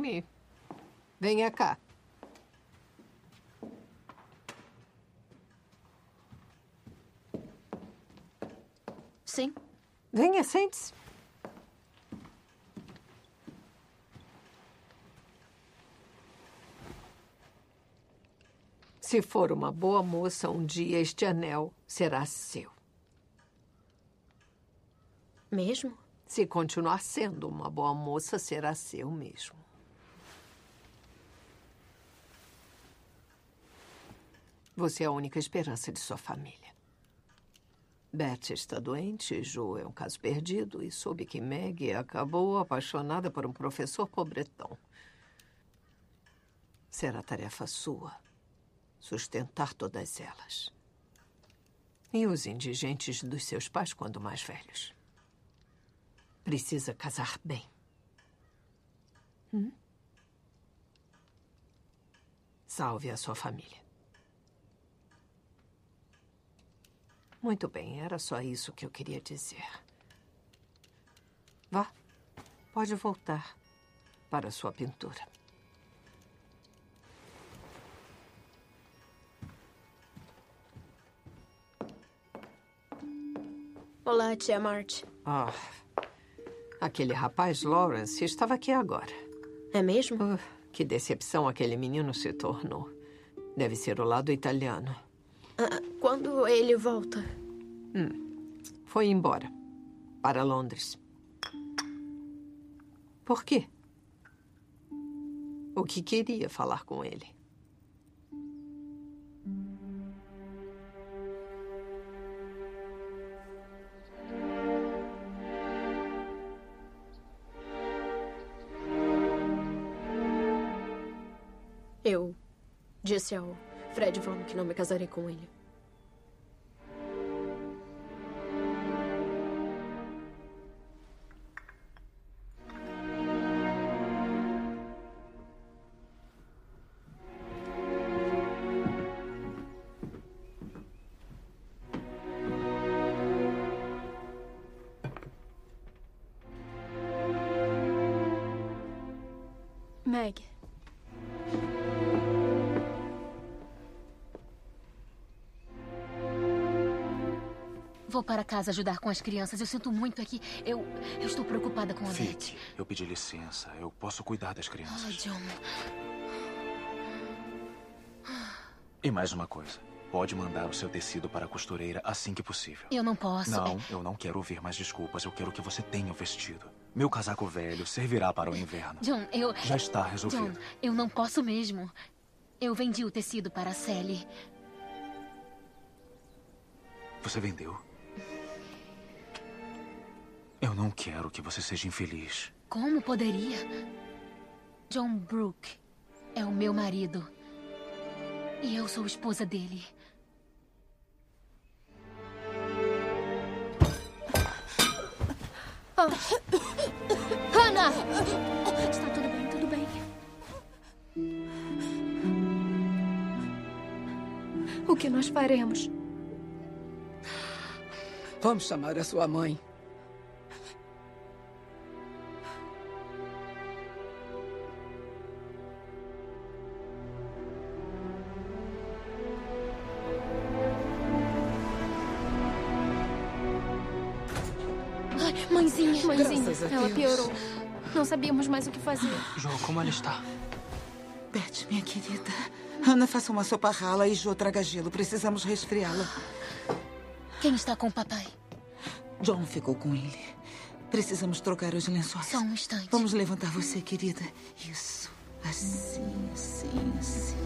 Amy, venha cá. Sim. Venha, sente-se. Se for uma boa moça, um dia este anel será seu. Mesmo? Se continuar sendo uma boa moça, será seu mesmo. Você é a única esperança de sua família. Beth está doente, Joe é um caso perdido e soube que Maggie acabou apaixonada por um professor pobretão. Será tarefa sua sustentar todas elas. E os indigentes dos seus pais quando mais velhos. Precisa casar bem. Hum? Salve a sua família. Muito bem, era só isso que eu queria dizer. Vá, pode voltar para a sua pintura. Olá, tia March. Ah, aquele rapaz Lawrence estava aqui agora. É mesmo? Ah, que decepção aquele menino se tornou. Deve ser o lado italiano. Ah, quando ele volta? Hum, foi embora. Para Londres. Por quê? O que queria falar com ele? Eu disse ao Fred Von que não me casarei com ele. Casa ajudar com as crianças. Eu sinto muito aqui. Eu, eu estou preocupada com a Beth. Fique. Eu pedi licença. Eu posso cuidar das Ai, crianças. John. E mais uma coisa. Pode mandar o seu tecido para a costureira assim que possível. Eu não posso. Não, eu não quero ouvir mais desculpas. Eu quero que você tenha o vestido. Meu casaco velho servirá para o inverno. John, eu. Já está resolvido. John, eu não posso mesmo. Eu vendi o tecido para a Sally. Você vendeu? Eu não quero que você seja infeliz. Como poderia? John Brooke é o meu marido. E eu sou esposa dele. Ah. Hannah! Está tudo bem, tudo bem. O que nós faremos? Vamos chamar a sua mãe. Ela Deus. piorou. Não sabíamos mais o que fazer. Jo, como ela está? Beth, minha querida. Ana, faça uma sopa rala e Jo traga gelo. Precisamos resfriá-la. Quem está com o papai? John ficou com ele. Precisamos trocar os lençóis. Só um instante. Vamos levantar você, querida. Isso. Assim, assim, assim.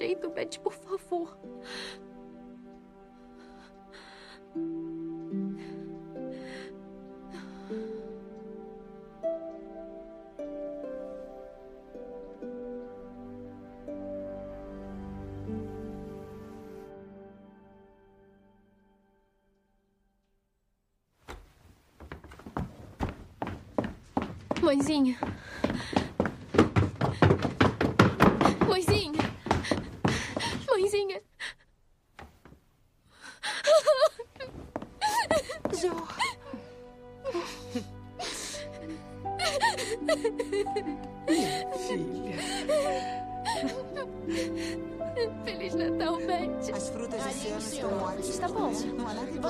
Jeito, Betty, por favor. Mãezinha.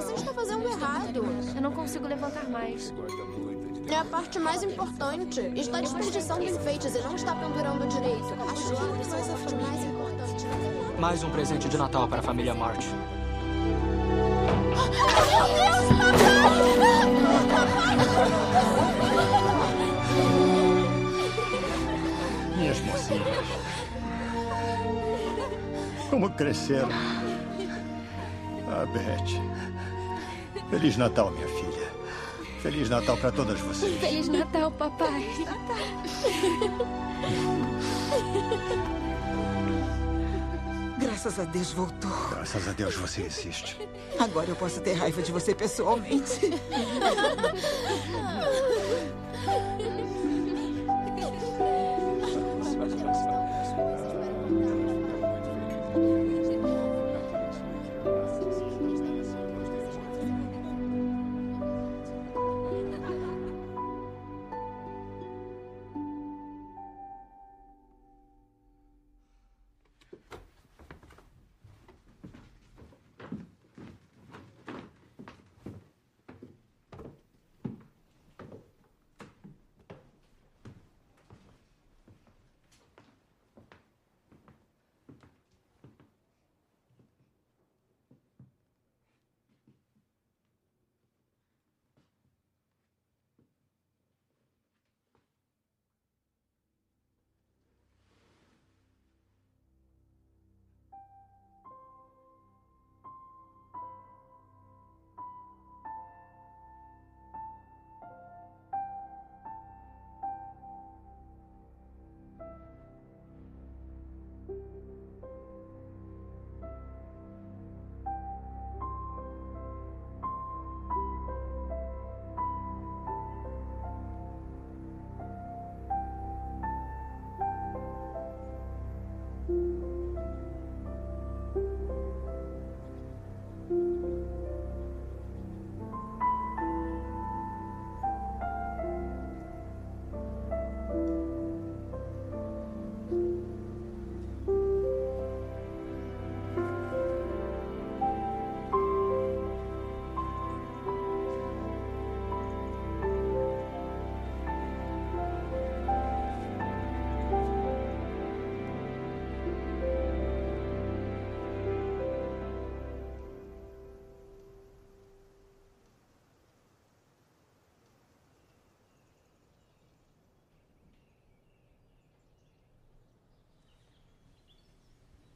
Você está fazendo errado. Eu não consigo levantar mais. É a parte mais importante. Está desperdiçando enfeites e não está pendurando direito. As flores são a parte mais importante. Mais um presente de Natal para a família March. Minhas mocinhas. Como cresceram. Ah, Beth. Feliz Natal, minha filha. Feliz Natal para todas vocês. Feliz Natal, papai. Graças a Deus voltou. Graças a Deus você existe. Agora eu posso ter raiva de você pessoalmente.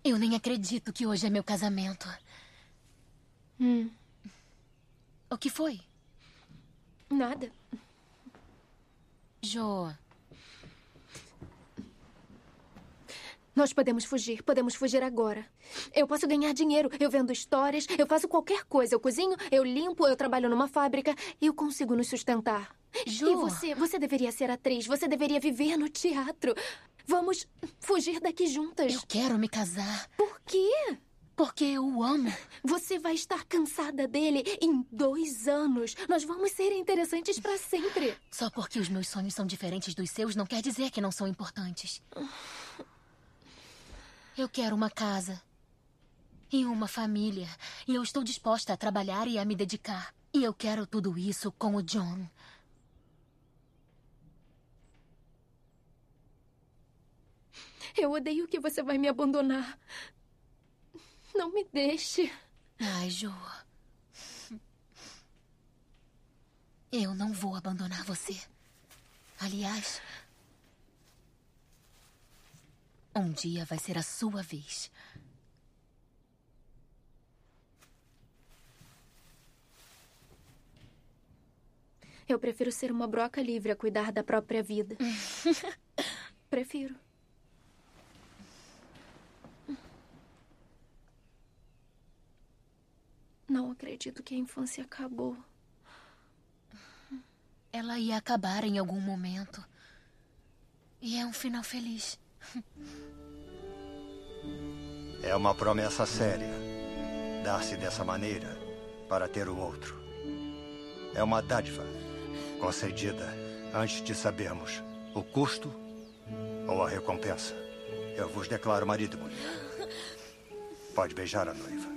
Eu nem acredito que hoje é meu casamento. Hum, O que foi? nada. Jo, Nós podemos fugir, podemos fugir agora. Eu posso ganhar dinheiro, eu vendo histórias, eu faço qualquer coisa. Eu cozinho, eu limpo, eu trabalho numa fábrica. Eu consigo nos sustentar. Jo. E você? Você deveria ser atriz, você deveria viver no teatro. Vamos fugir daqui juntas. eu quero me casar. Por quê? Porque eu o amo. Você vai estar cansada dele em dois anos. Nós vamos ser interessantes para sempre. Só porque os meus sonhos são diferentes dos seus não quer dizer que não são importantes. Eu quero uma casa. E uma família. E eu estou disposta a trabalhar e a me dedicar. E eu quero tudo isso com o John. Eu odeio que você vai me abandonar. Não me deixe. Ai, Jo. Eu não vou abandonar você. Aliás, um dia vai ser a sua vez. Eu prefiro ser uma broca livre a cuidar da própria vida. prefiro. Não acredito que a infância acabou. Ela ia acabar em algum momento. E é um final feliz. É uma promessa séria. Dar-se dessa maneira para ter o outro. É uma dádiva concedida antes de sabermos o custo ou a recompensa. Eu vos declaro marido e mulher. Pode beijar a noiva.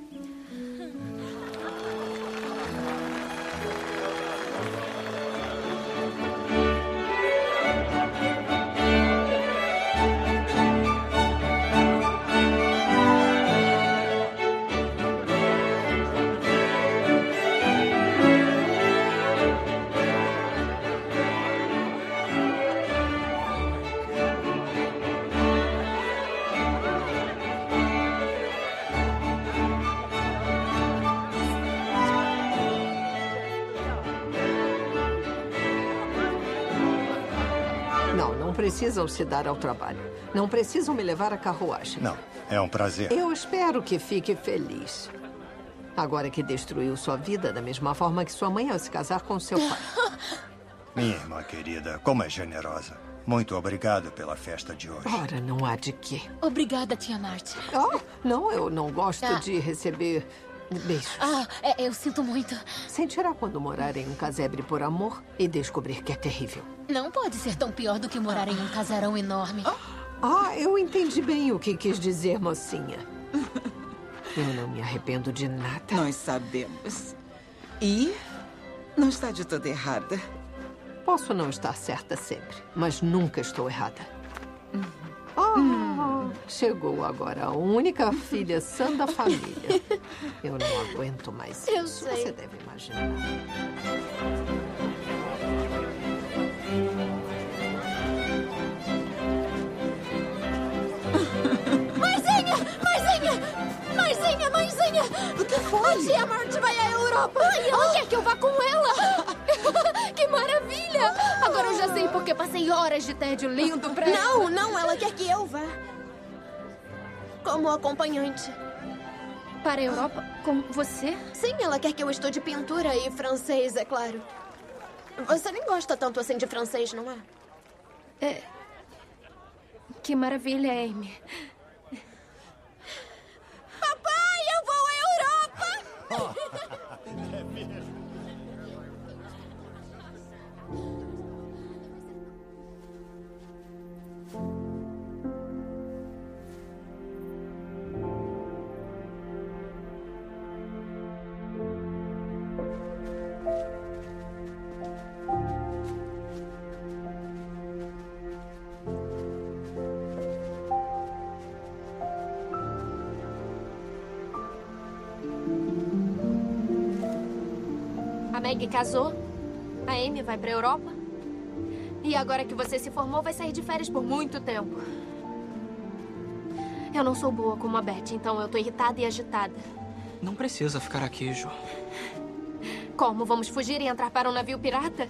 Precisam se dar ao trabalho. Não precisam me levar à carruagem. Não, é um prazer. Eu espero que fique feliz. Agora que destruiu sua vida da mesma forma que sua mãe ao se casar com seu pai. Minha irmã querida, como é generosa. Muito obrigado pela festa de hoje. Ora, não há de quê. Obrigada, tia Marty. Oh, não, eu não gosto Ah. de receber beijos. Ah, é, eu sinto muito. Sentirá quando morar em um casebre por amor e descobrir que é terrível. Não pode ser tão pior do que morar em um casarão enorme. Ah, eu entendi bem o que quis dizer, mocinha. Eu não me arrependo de nada. Nós sabemos. E não está de todo errada. Posso não estar certa sempre, mas nunca estou errada. Ah, chegou agora a única filha sã da família. Eu não aguento mais Eu isso. sei. Você deve imaginar. Mãezinha! Mãezinha! Mãezinha, mãezinha! O que foi? A tia Marty vai à Europa! Ai, ela quer que eu vá com ela! Que maravilha! Agora eu já sei porque passei horas de tédio lindo pra Não, não, ela quer que eu vá. Como acompanhante. Para a Europa? Com você? Sim, ela quer que eu estude pintura e francês, é claro. Você nem gosta tanto assim de francês, não é? É. Que maravilha, Amy. Papai, eu vou à Europa! É Meg casou. A Amy vai pra Europa. E agora que você se formou, vai sair de férias por muito tempo. Eu não sou boa como a Beth, então eu tô irritada e agitada. Não precisa ficar aqui, Jo. Como? Vamos fugir e entrar para um navio pirata?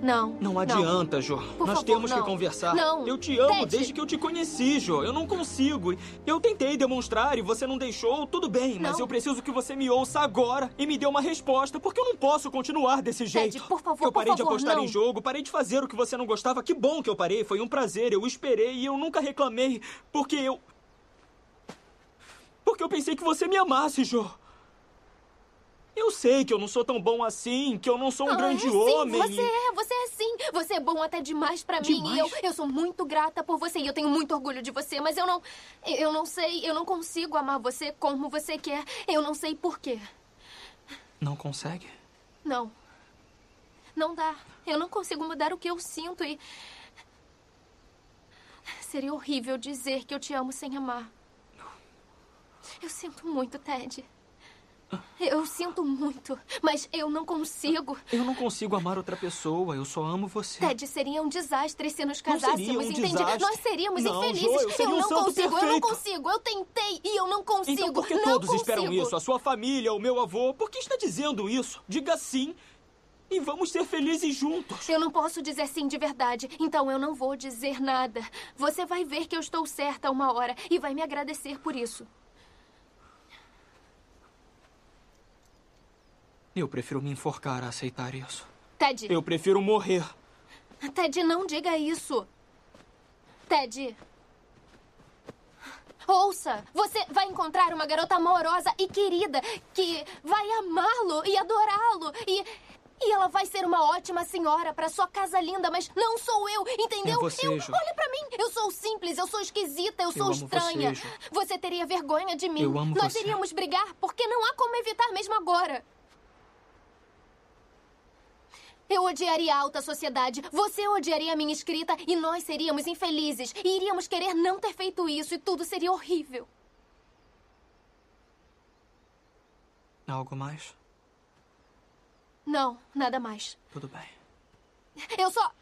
Não, não. Não adianta, Jo. Por Nós favor, temos que não. conversar. Não. Eu te amo Ted. desde que eu te conheci, Jo. Eu não consigo. Eu tentei demonstrar e você não deixou. Tudo bem, mas Não. eu preciso que você me ouça agora e me dê uma resposta, porque eu não posso continuar desse jeito. por favor, eu parei de favor, apostar não. em jogo, parei de fazer o que você não gostava. Que bom que eu parei. Foi um prazer. Eu esperei e eu nunca reclamei, porque eu porque eu pensei que você me amasse, Jo. Eu sei que eu não sou tão bom assim, que eu não sou um Ah, grande é sim, homem. Você é, você é sim. Você é bom até demais pra mim. E eu, eu sou muito grata por você e eu tenho muito orgulho de você, mas eu não. Eu não sei, eu não consigo amar você como você quer. Eu não sei por quê. Não consegue? Não. Não dá. Eu não consigo mudar o que eu sinto e. Seria horrível dizer que eu te amo sem amar. Eu sinto muito, Ted. Eu sinto muito, mas eu não consigo. Eu não consigo amar outra pessoa, eu só amo você. Ted, seria um desastre se nos Não seria casássemos, um entende? desastre. Nós seríamos Não, infelizes. Jo, eu seria um não consigo, eu não perfeito. consigo. Eu tentei e eu não consigo. Então por que não todos consigo. esperam isso? A sua família, o meu avô. Por que está dizendo isso? Diga sim e vamos ser felizes juntos. Eu não posso dizer sim de verdade, então eu não vou dizer nada. Você vai ver que eu estou certa uma hora e vai me agradecer por isso. Eu prefiro me enforcar a aceitar isso. Ted. Eu prefiro morrer. Ted, não diga isso. Ted. Ouça, você vai encontrar uma garota amorosa e querida que vai amá-lo e adorá-lo e e ela vai ser uma ótima senhora para sua casa linda, mas não sou eu, entendeu? É você, eu, Jo. olha pra mim, eu sou simples, eu sou esquisita, eu Eu sou estranha. você, você teria vergonha de mim. Eu amo Nós você. iríamos brigar porque não há como evitar mesmo agora. Eu odiaria a alta sociedade, você odiaria a minha escrita e nós seríamos infelizes. E iríamos querer não ter feito isso e tudo seria horrível. Algo mais? Não, nada mais. Tudo bem. Eu só.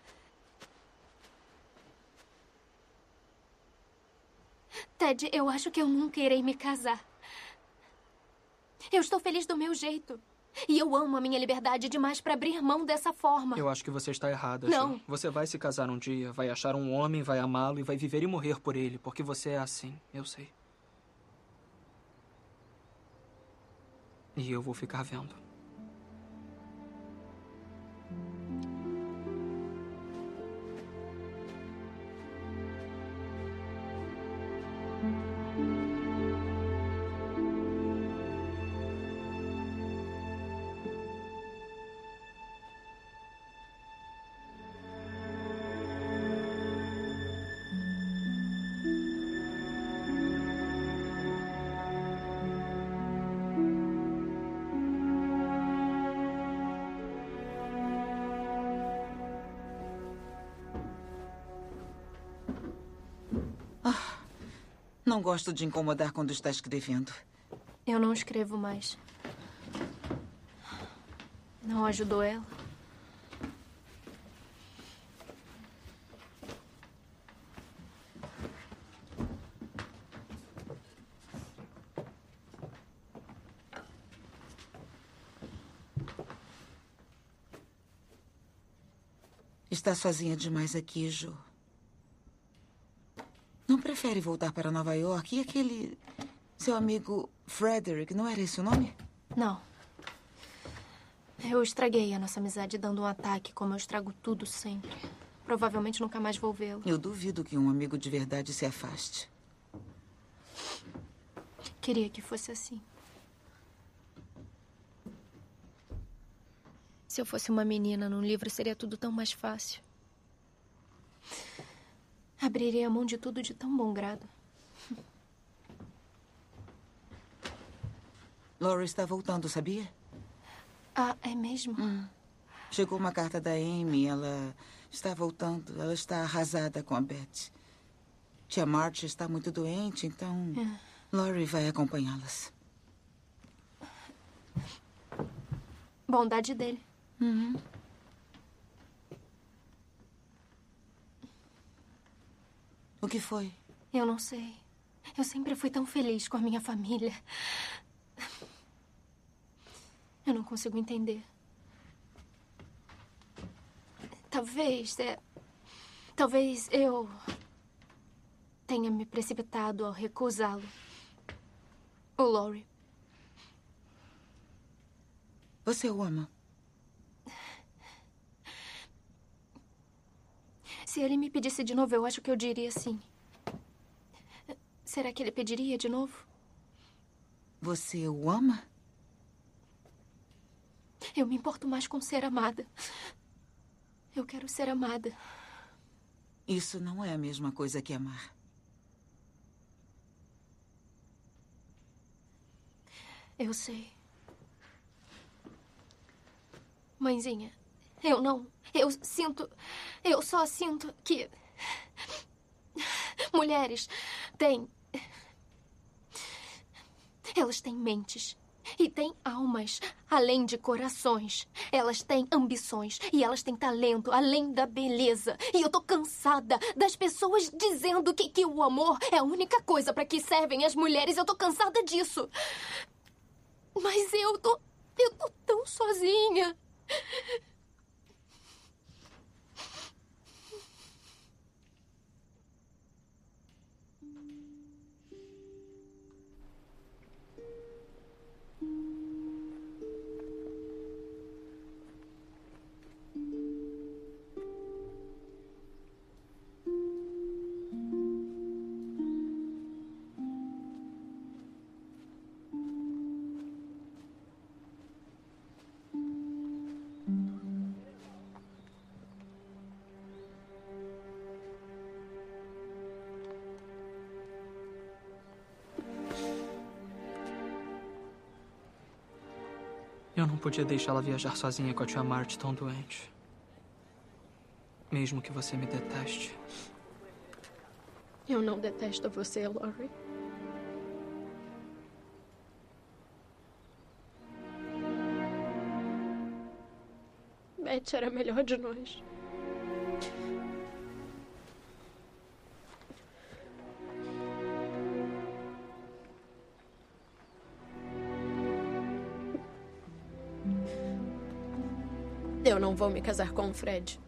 Ted, eu acho que eu nunca irei me casar. Eu estou feliz do meu jeito. E eu amo a minha liberdade demais para abrir mão dessa forma. Eu acho que você está errada. Não. Você vai se casar um dia, vai achar um homem, vai amá-lo e vai viver e morrer por ele, porque você é assim, eu sei. E eu vou ficar vendo. Não gosto de incomodar quando está escrevendo. Eu não escrevo mais. Não ajudou ela? Está sozinha demais aqui, Jo. Prefere voltar para Nova York? E aquele seu amigo Frederick, não era esse o nome? Não. Eu estraguei a nossa amizade dando um ataque, como eu estrago tudo sempre. Provavelmente nunca mais vou vê-lo. Eu duvido que um amigo de verdade se afaste. Queria que fosse assim. Se eu fosse uma menina num livro, seria tudo tão mais fácil. Abriria a mão de tudo de tão bom grado. Laura está voltando, sabia? Ah, é mesmo? Chegou uma carta da Amy. Ela está voltando. Ela está arrasada com a Beth. Tia March está muito doente, então Laurie vai acompanhá-las. Bondade dele. Uhum. O que foi? Eu não sei. Eu sempre fui tão feliz com a minha família. Eu não consigo entender. Talvez. É... Talvez eu. tenha me precipitado ao recusá-lo. O Laurie. Você o ama? Se ele me pedisse de novo, eu acho que eu diria sim. Será que ele pediria de novo? Você o ama? Eu me importo mais com ser amada. Eu quero ser amada. Isso não é a mesma coisa que amar. Eu sei. Mãezinha, Eu não. Eu sinto. Eu só sinto que. Mulheres têm. Elas têm mentes. E têm almas, além de corações. Elas têm ambições e elas têm talento, além da beleza. E eu tô cansada das pessoas dizendo que, que o amor é a única coisa para que servem as mulheres. Eu tô cansada disso. Mas eu tô. Eu tô tão sozinha. Podia deixá-la viajar sozinha com a tia Marty tão doente. Mesmo que você me deteste. Eu não detesto você, Laurie. Beth era melhor de nós. Vou me casar com o Fred.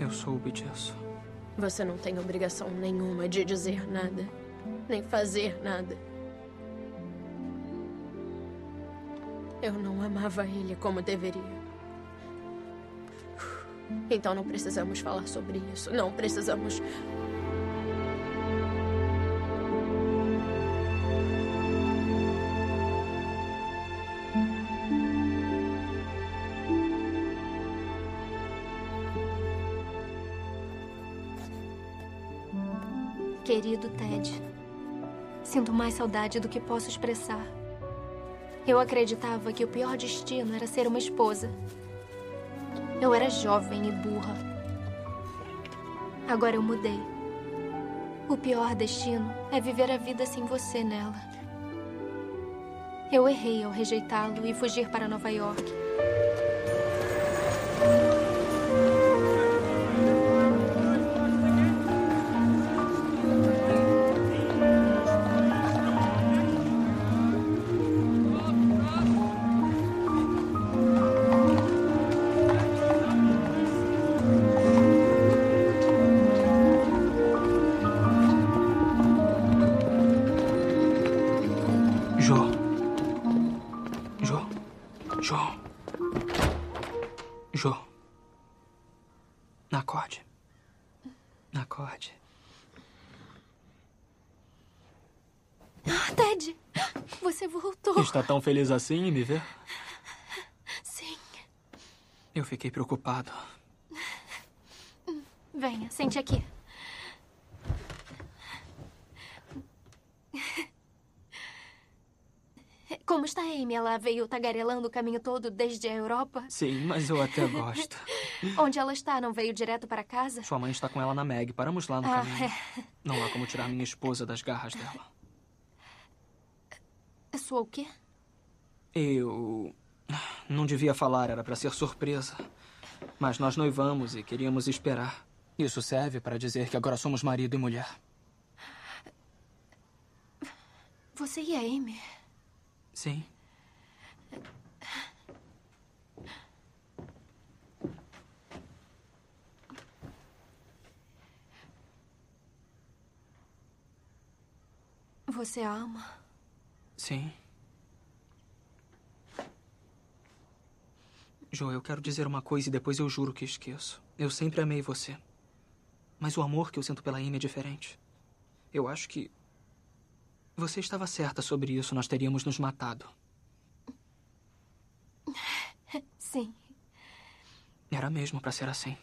Eu soube disso. Você não tem obrigação nenhuma de dizer nada, nem fazer nada. Eu não amava ele como deveria. Então não precisamos falar sobre isso. Não precisamos. Mais saudade do que posso expressar. Eu acreditava que o pior destino era ser uma esposa. Eu era jovem e burra. Agora eu mudei. O pior destino é viver a vida sem você nela. Eu errei ao rejeitá-lo e fugir para Nova York. Está tão feliz assim em me ver? Sim. Eu fiquei preocupado. Venha, sente aqui. Como está Amy? Ela veio tagarelando o caminho todo desde a Europa? Sim, mas eu até gosto. Onde ela está? Não veio direto para casa? Sua mãe está com ela na Meg. Paramos lá no Ah, caminho. é. Não há como tirar minha esposa das garras dela. Sua o quê? Eu. Não devia falar, era para ser surpresa. Mas nós noivamos e queríamos esperar. Isso serve para dizer que agora somos marido e mulher. Você e a Amy? Sim. Você a ama? Sim. Jo, eu quero dizer uma coisa e depois eu juro que esqueço. Eu sempre amei você. Mas o amor que eu sinto pela Amy é diferente. Eu acho que. Você estava certa sobre isso. Nós teríamos nos matado. Sim. Era mesmo para ser assim.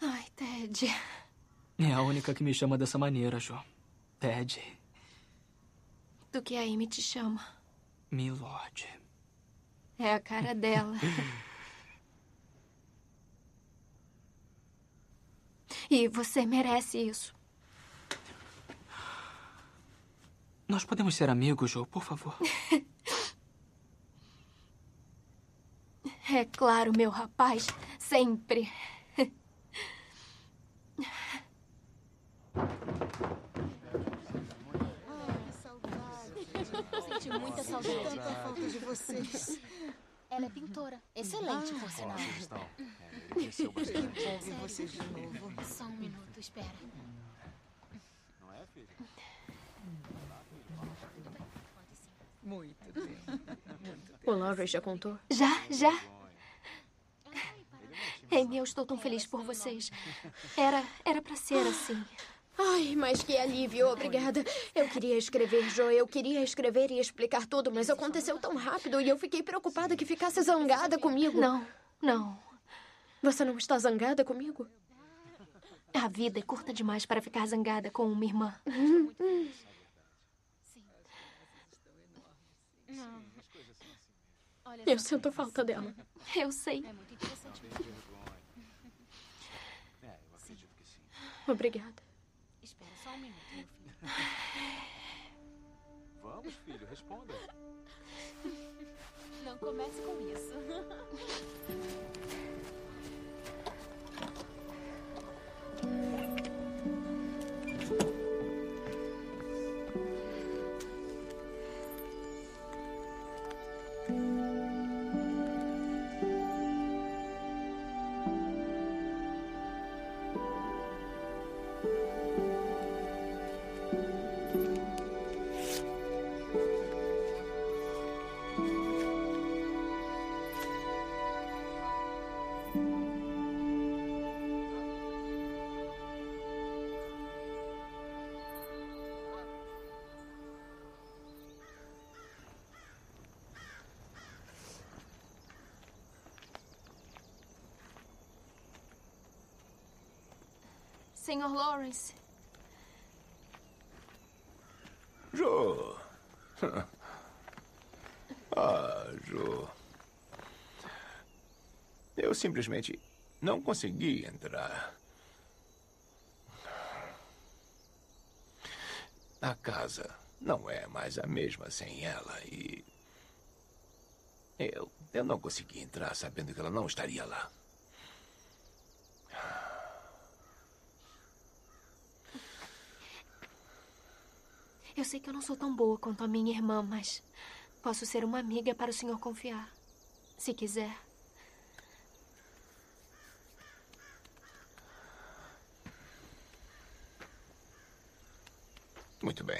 Ai, Ted. É a única que me chama dessa maneira, Jo. Ted. Do que a Amy te chama? Milord. É a cara dela. E você merece isso. Nós podemos ser amigos, Joe, por favor. É claro, meu rapaz. Sempre. Senti muita saudade. Tanta falta de vocês. Ela é pintora. Excelente, por sinal. Vocês estão. É, ele cresceu bastante. Que bom ver vocês de novo. Só um minuto, espera. Não é, filho? Muito bem. O Lawrence já contou? Já, já. Amy, eu estou tão feliz por vocês. Era, era pra ser assim. Ai, mas que alívio, obrigada. Eu queria escrever, Jo, eu queria escrever e explicar tudo, mas aconteceu tão rápido e eu fiquei preocupada que ficasse zangada comigo. Não, não. Você não está zangada comigo? A vida é curta demais para ficar zangada com uma irmã. Eu sinto falta dela. Eu sei. Obrigada. Espera só um minuto, meu filho. Vamos, filho, responda. Não comece com isso. Senhor Lawrence, Jo. Ah, Jo. Eu simplesmente não consegui entrar. A casa não é mais a mesma sem ela e. Eu, eu não consegui entrar sabendo que ela não estaria lá. Sei que eu não sou tão boa quanto a minha irmã, mas posso ser uma amiga para o senhor confiar. Se quiser. Muito bem.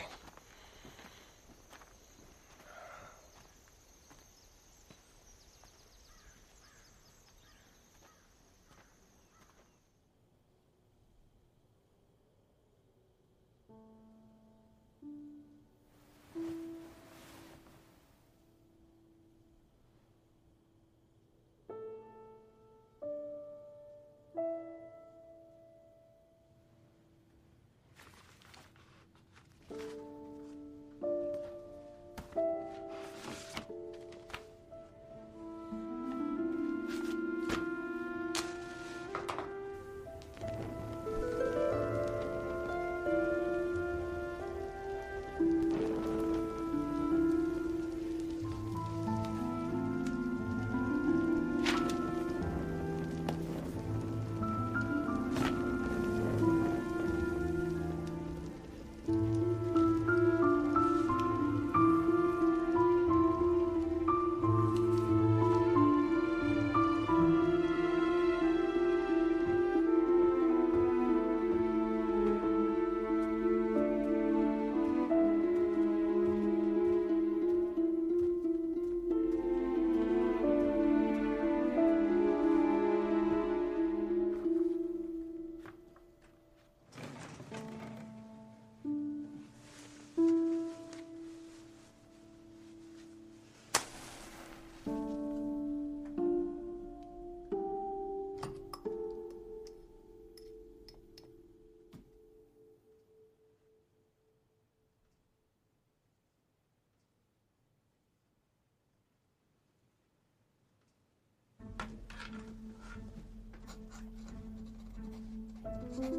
Thank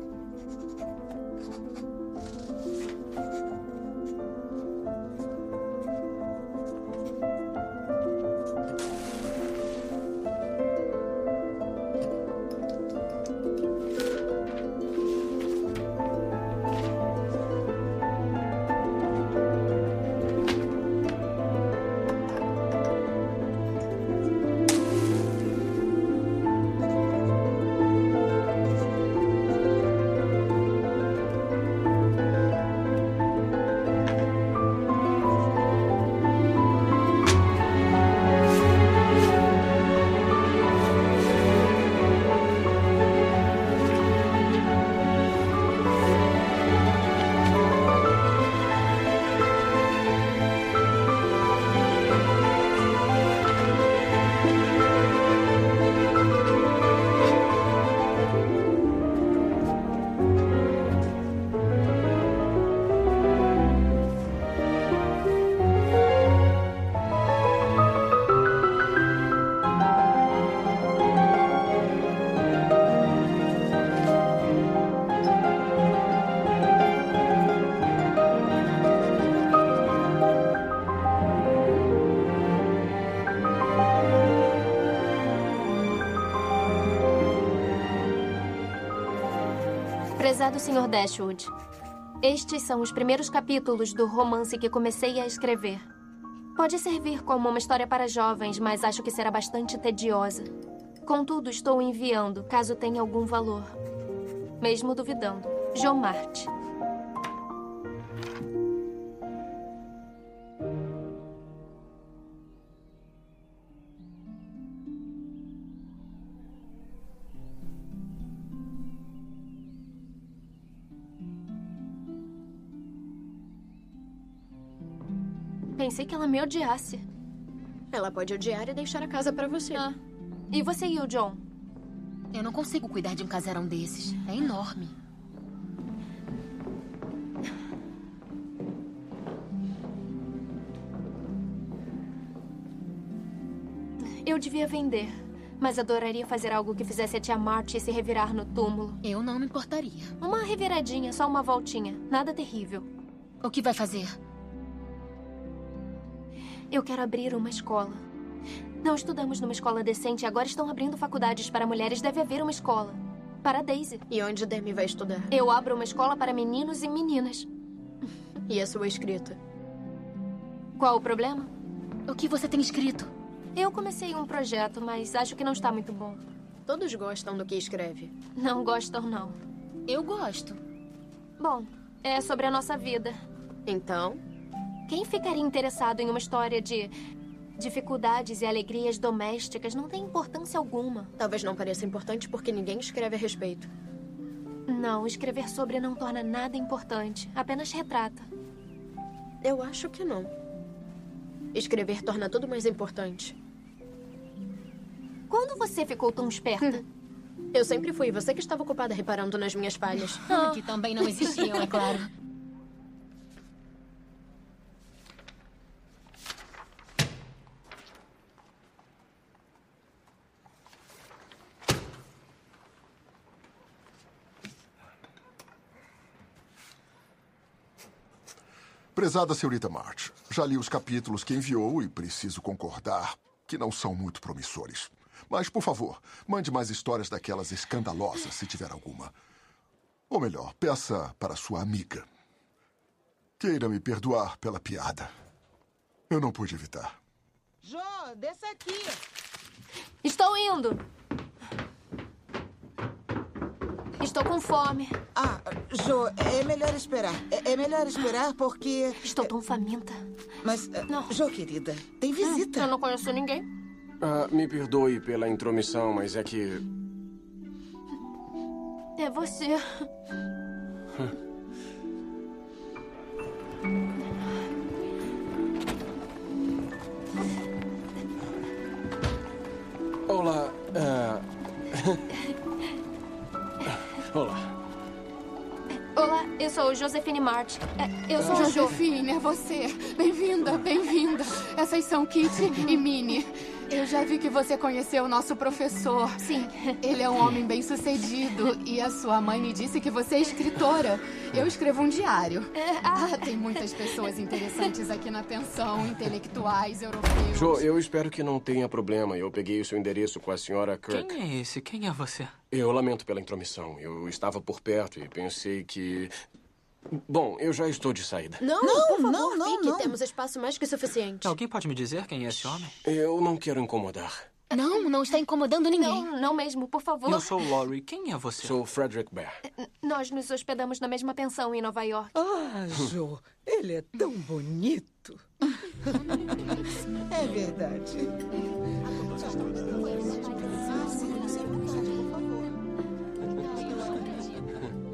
you. Prezado Sr. Dashwood, estes são os primeiros capítulos do romance que comecei a escrever. Pode servir como uma história para jovens, mas acho que será bastante tediosa. Contudo, estou enviando, caso tenha algum valor. Mesmo duvidando. João que ela me odiasse. Ela pode odiar e deixar a casa pra você. Ah. E você e o John? Eu não consigo cuidar de um casarão desses. É enorme. Eu devia vender. Mas adoraria fazer algo que fizesse a tia Marty se revirar no túmulo. Eu não me importaria. Uma reviradinha, só uma voltinha. Nada terrível. O que vai fazer? Eu quero abrir uma escola. Não estudamos numa escola decente e agora estão abrindo faculdades para mulheres. Deve haver uma escola. Para Daisy. E onde Demi vai estudar? Eu abro uma escola para meninos e meninas. E a sua escrita? Qual o problema? O que você tem escrito? Eu comecei um projeto, mas acho que não está muito bom. Todos gostam do que escreve. Não gostam, não. Eu gosto. Bom, é sobre a nossa vida. Então? Quem ficaria interessado em uma história de dificuldades e alegrias domésticas não tem importância alguma. Talvez não pareça importante porque ninguém escreve a respeito. Não, escrever sobre não torna nada importante. Apenas retrata. Eu acho que não. Escrever torna tudo mais importante. Quando você ficou tão esperta? Eu sempre fui. Você que estava ocupada reparando nas minhas falhas. Ah. Que também não existiam, é claro. Prezada senhorita March, já li os capítulos que enviou e preciso concordar que não são muito promissores. Mas, por favor, mande mais histórias daquelas escandalosas, se tiver alguma. Ou melhor, peça para sua amiga. Queira me perdoar pela piada. Eu não pude evitar. Jô, desça aqui. Estou indo. Estou com fome. Ah, Jô, é melhor esperar. É, é melhor esperar porque. Estou tão faminta. Mas, não. Jô, querida, tem visita. Eu não conheço ninguém. Ah, me perdoe pela intromissão, mas é que. É você. Olá. ah, Olá. Olá, eu sou Josefine Marte. É, Eu sou. Josefine, é você. Bem-vinda, bem-vinda. Essas são Kitty e Minnie. Eu já vi que você conheceu o nosso professor. Sim. Ele é um homem bem sucedido. E a sua mãe me disse que você é escritora. Eu escrevo um diário. Ah, tem muitas pessoas interessantes aqui na pensão, intelectuais, europeus. Joe, eu espero que não tenha problema. Eu peguei o seu endereço com a senhora Kirk. Quem é esse? Quem é você? Eu lamento pela intromissão. Eu estava por perto e pensei que. Bom, eu já estou de saída. Não, Não, por favor, não, não, fique. não. Temos espaço mais que suficiente. Alguém pode me dizer quem é esse homem? Eu não quero incomodar. Não, não está incomodando ninguém. Não, não mesmo, por favor. Eu sou Laurie. Quem é você? Sou Frederick Bear. Nós nos hospedamos na mesma pensão em Nova York. Ah, Jo, ele é tão bonito. É verdade.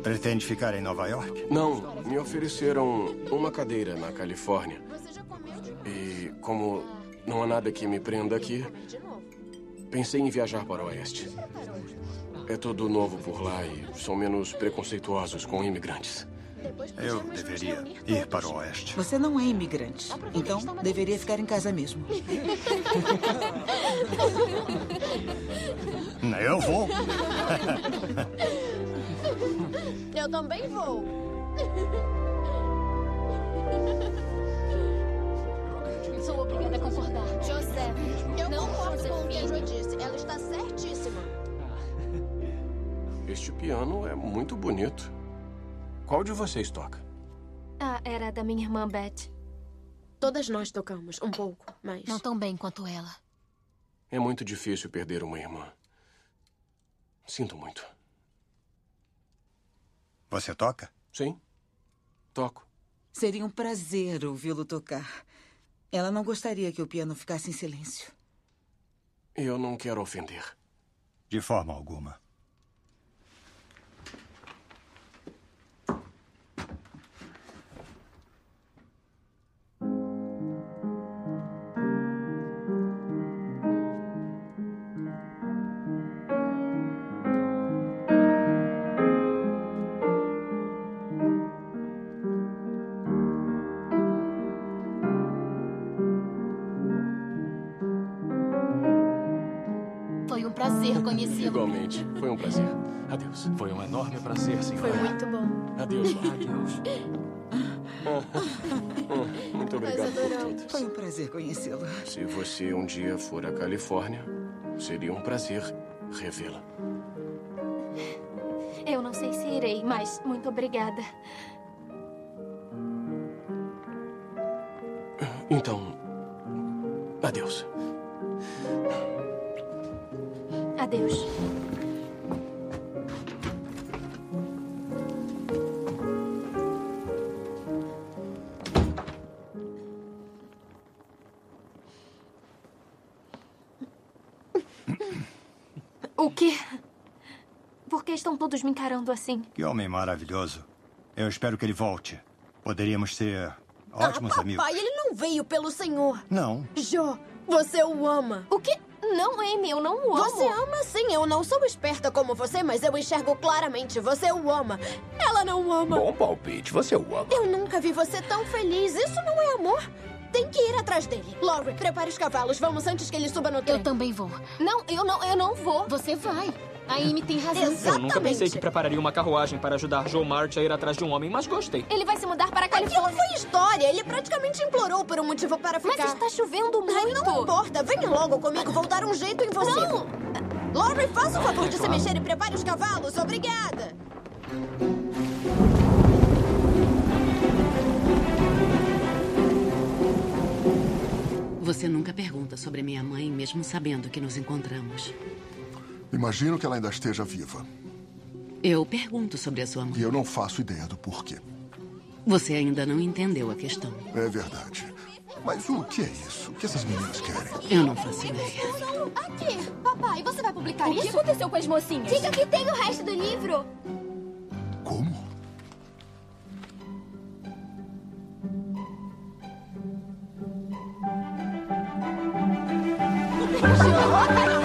Pretende ficar em Nova York? Não, me ofereceram uma cadeira na Califórnia. E como não há nada que me prenda aqui, pensei em viajar para o oeste. É tudo novo por lá e são menos preconceituosos com imigrantes. Eu deveria ir para o oeste. Você não é imigrante, então deveria ficar em casa mesmo. Eu vou. Eu também vou. Sou obrigada a concordar. José, eu concordo com o que a Jo disse. Ela está certíssima. Este piano é muito bonito. Qual de vocês toca? Ah, era da minha irmã Beth. Todas nós tocamos, um pouco, mas... Não tão bem quanto ela. É muito difícil perder uma irmã. Sinto muito. Você toca? Sim, toco. Seria um prazer ouvi-lo tocar. Ela não gostaria que o piano ficasse em silêncio. Eu não quero ofender. De forma alguma. Prazer. Igualmente. Foi um prazer. Adeus. Foi um enorme prazer, senhora. Foi muito bom. Adeus. Adeus. Muito obrigado por tudo. Foi um prazer conhecê-lo. Se você um dia for à Califórnia, seria um prazer revê-la. Eu não sei se irei, mas muito obrigada. Então, adeus. Adeus. O quê? Por que estão todos me encarando assim? Que homem maravilhoso. Eu espero que ele volte. Poderíamos ser ótimos ah, amigos. papai, ele não veio pelo senhor. Não. Jo, você o ama. O quê? Não, Amy, eu não o amo. Você ama sim. Eu não sou esperta como você, mas eu enxergo claramente. Você o ama. Ela não o ama. Bom palpite, você o ama. Eu nunca vi você tão feliz. Isso não é amor. Tem que ir atrás dele. Laurie, prepare os cavalos. Vamos antes que ele suba no trem. Eu também vou. Não, eu não, eu não vou. Você vai. A Amy tem razão. Eu nunca pensei que prepararia uma carruagem para ajudar Joe Mart a ir atrás de um homem, mas gostei. Ele vai se mudar para a Aquilo Califórnia. foi história. Ele praticamente implorou por um motivo para ficar. Mas está chovendo muito. Ai, não importa. Venha logo comigo. Vou dar um jeito em você. Não! Laurie, faça o favor de se mexer e prepare os cavalos. Obrigada. Você nunca pergunta sobre minha mãe, mesmo sabendo que nos encontramos. Imagino que ela ainda esteja viva. Eu pergunto sobre a sua mãe. E eu não faço ideia do porquê. Você ainda não entendeu a questão. É verdade. Mas o que é isso? O que essas meninas querem? Eu não faço ideia. Aqui, papai, você vai publicar O que isso? aconteceu com as mocinhas? Diga que tem o resto do livro. Como?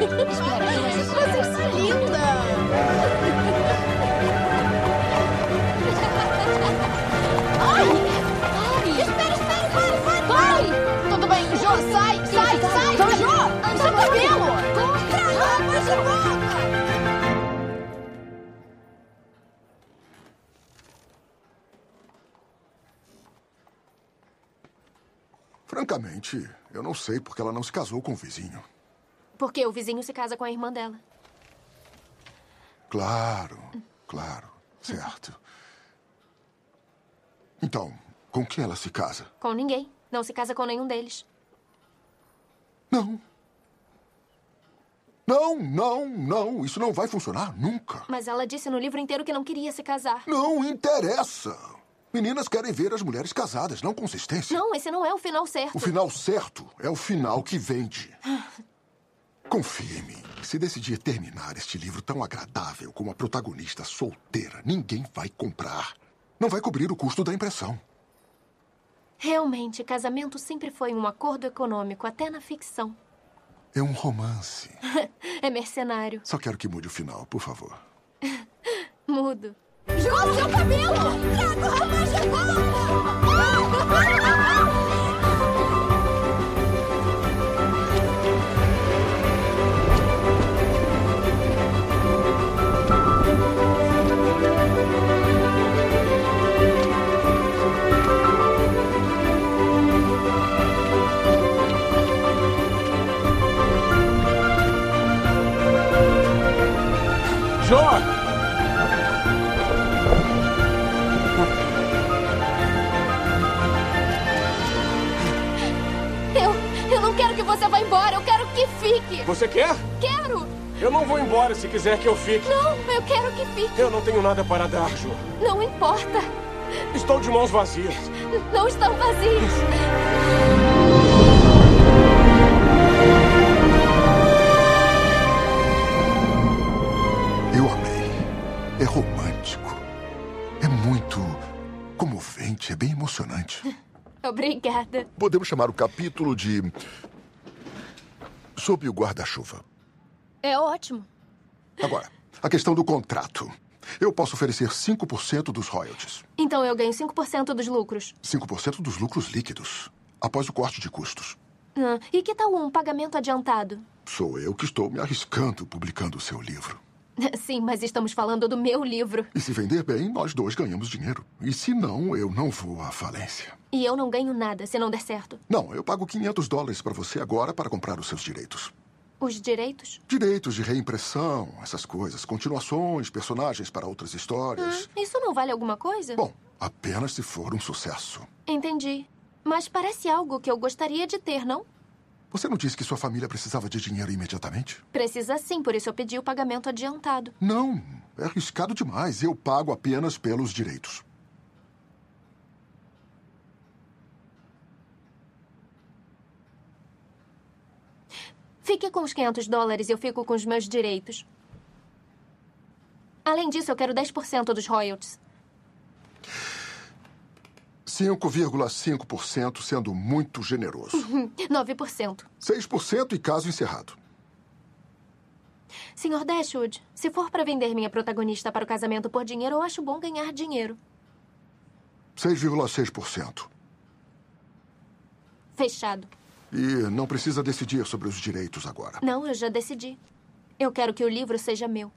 Você está linda! Ai! Ai! Espera, espera, para, para, vai! Tudo bem, Jô, sai, sai, sai! Então, Jô, o cabelo! Contra a roupa de boca! Francamente, eu não sei porque ela não se casou com o vizinho. Porque o vizinho se casa com a irmã dela. Claro, claro, certo. Então, com quem ela se casa? Com ninguém. Não se casa com nenhum deles. Não. Não, não, não. Isso não vai funcionar nunca. Mas ela disse no livro inteiro que não queria se casar. Não interessa. Meninas querem ver as mulheres casadas, não consistência. Não, esse não é o final certo. O final certo é o final que vende. Confie em mim. Se decidir terminar este livro tão agradável com uma protagonista solteira, ninguém vai comprar. Não vai cobrir o custo da impressão. Realmente, casamento sempre foi um acordo econômico, até na ficção. É um romance. é mercenário. Só quero que mude o final, por favor. Mudo. João, seu cabelo! Traga o embora, eu quero que fique. Você quer? Quero! Eu não vou embora se quiser que eu fique. Não, eu quero que fique. Eu não tenho nada para dar, Jo. Não importa. Estou de mãos vazias. Não estão vazios. Eu amei. É romântico. É muito comovente, é bem emocionante. Obrigada. Podemos chamar o capítulo de. Sob o guarda-chuva. É ótimo. Agora, a questão do contrato. Eu posso oferecer 5% dos royalties. Então eu ganho 5% dos lucros. 5% dos lucros líquidos, após o corte de custos. Ah, e que tal um pagamento adiantado? Sou eu que estou me arriscando publicando o seu livro. Sim, mas estamos falando do meu livro. E se vender bem, nós dois ganhamos dinheiro. E se não, eu não vou à falência. E eu não ganho nada se não der certo. Não, eu pago 500 dólares para você agora para comprar os seus direitos. Os direitos? Direitos de reimpressão, essas coisas. Continuações, personagens para outras histórias. Ah, isso não vale alguma coisa? Bom, apenas se for um sucesso. Entendi. Mas parece algo que eu gostaria de ter, não? Você não disse que sua família precisava de dinheiro imediatamente? Precisa sim, por isso eu pedi o pagamento adiantado. Não, é arriscado demais. Eu pago apenas pelos direitos. Fique com os 500 dólares e eu fico com os meus direitos. Além disso, eu quero 10% dos royalties. 5,5% sendo muito generoso. 9%. 6% e caso encerrado. Senhor Dashwood, se for para vender minha protagonista para o casamento por dinheiro, eu acho bom ganhar dinheiro. 6,6%. Fechado. E não precisa decidir sobre os direitos agora. Não, eu já decidi. Eu quero que o livro seja meu.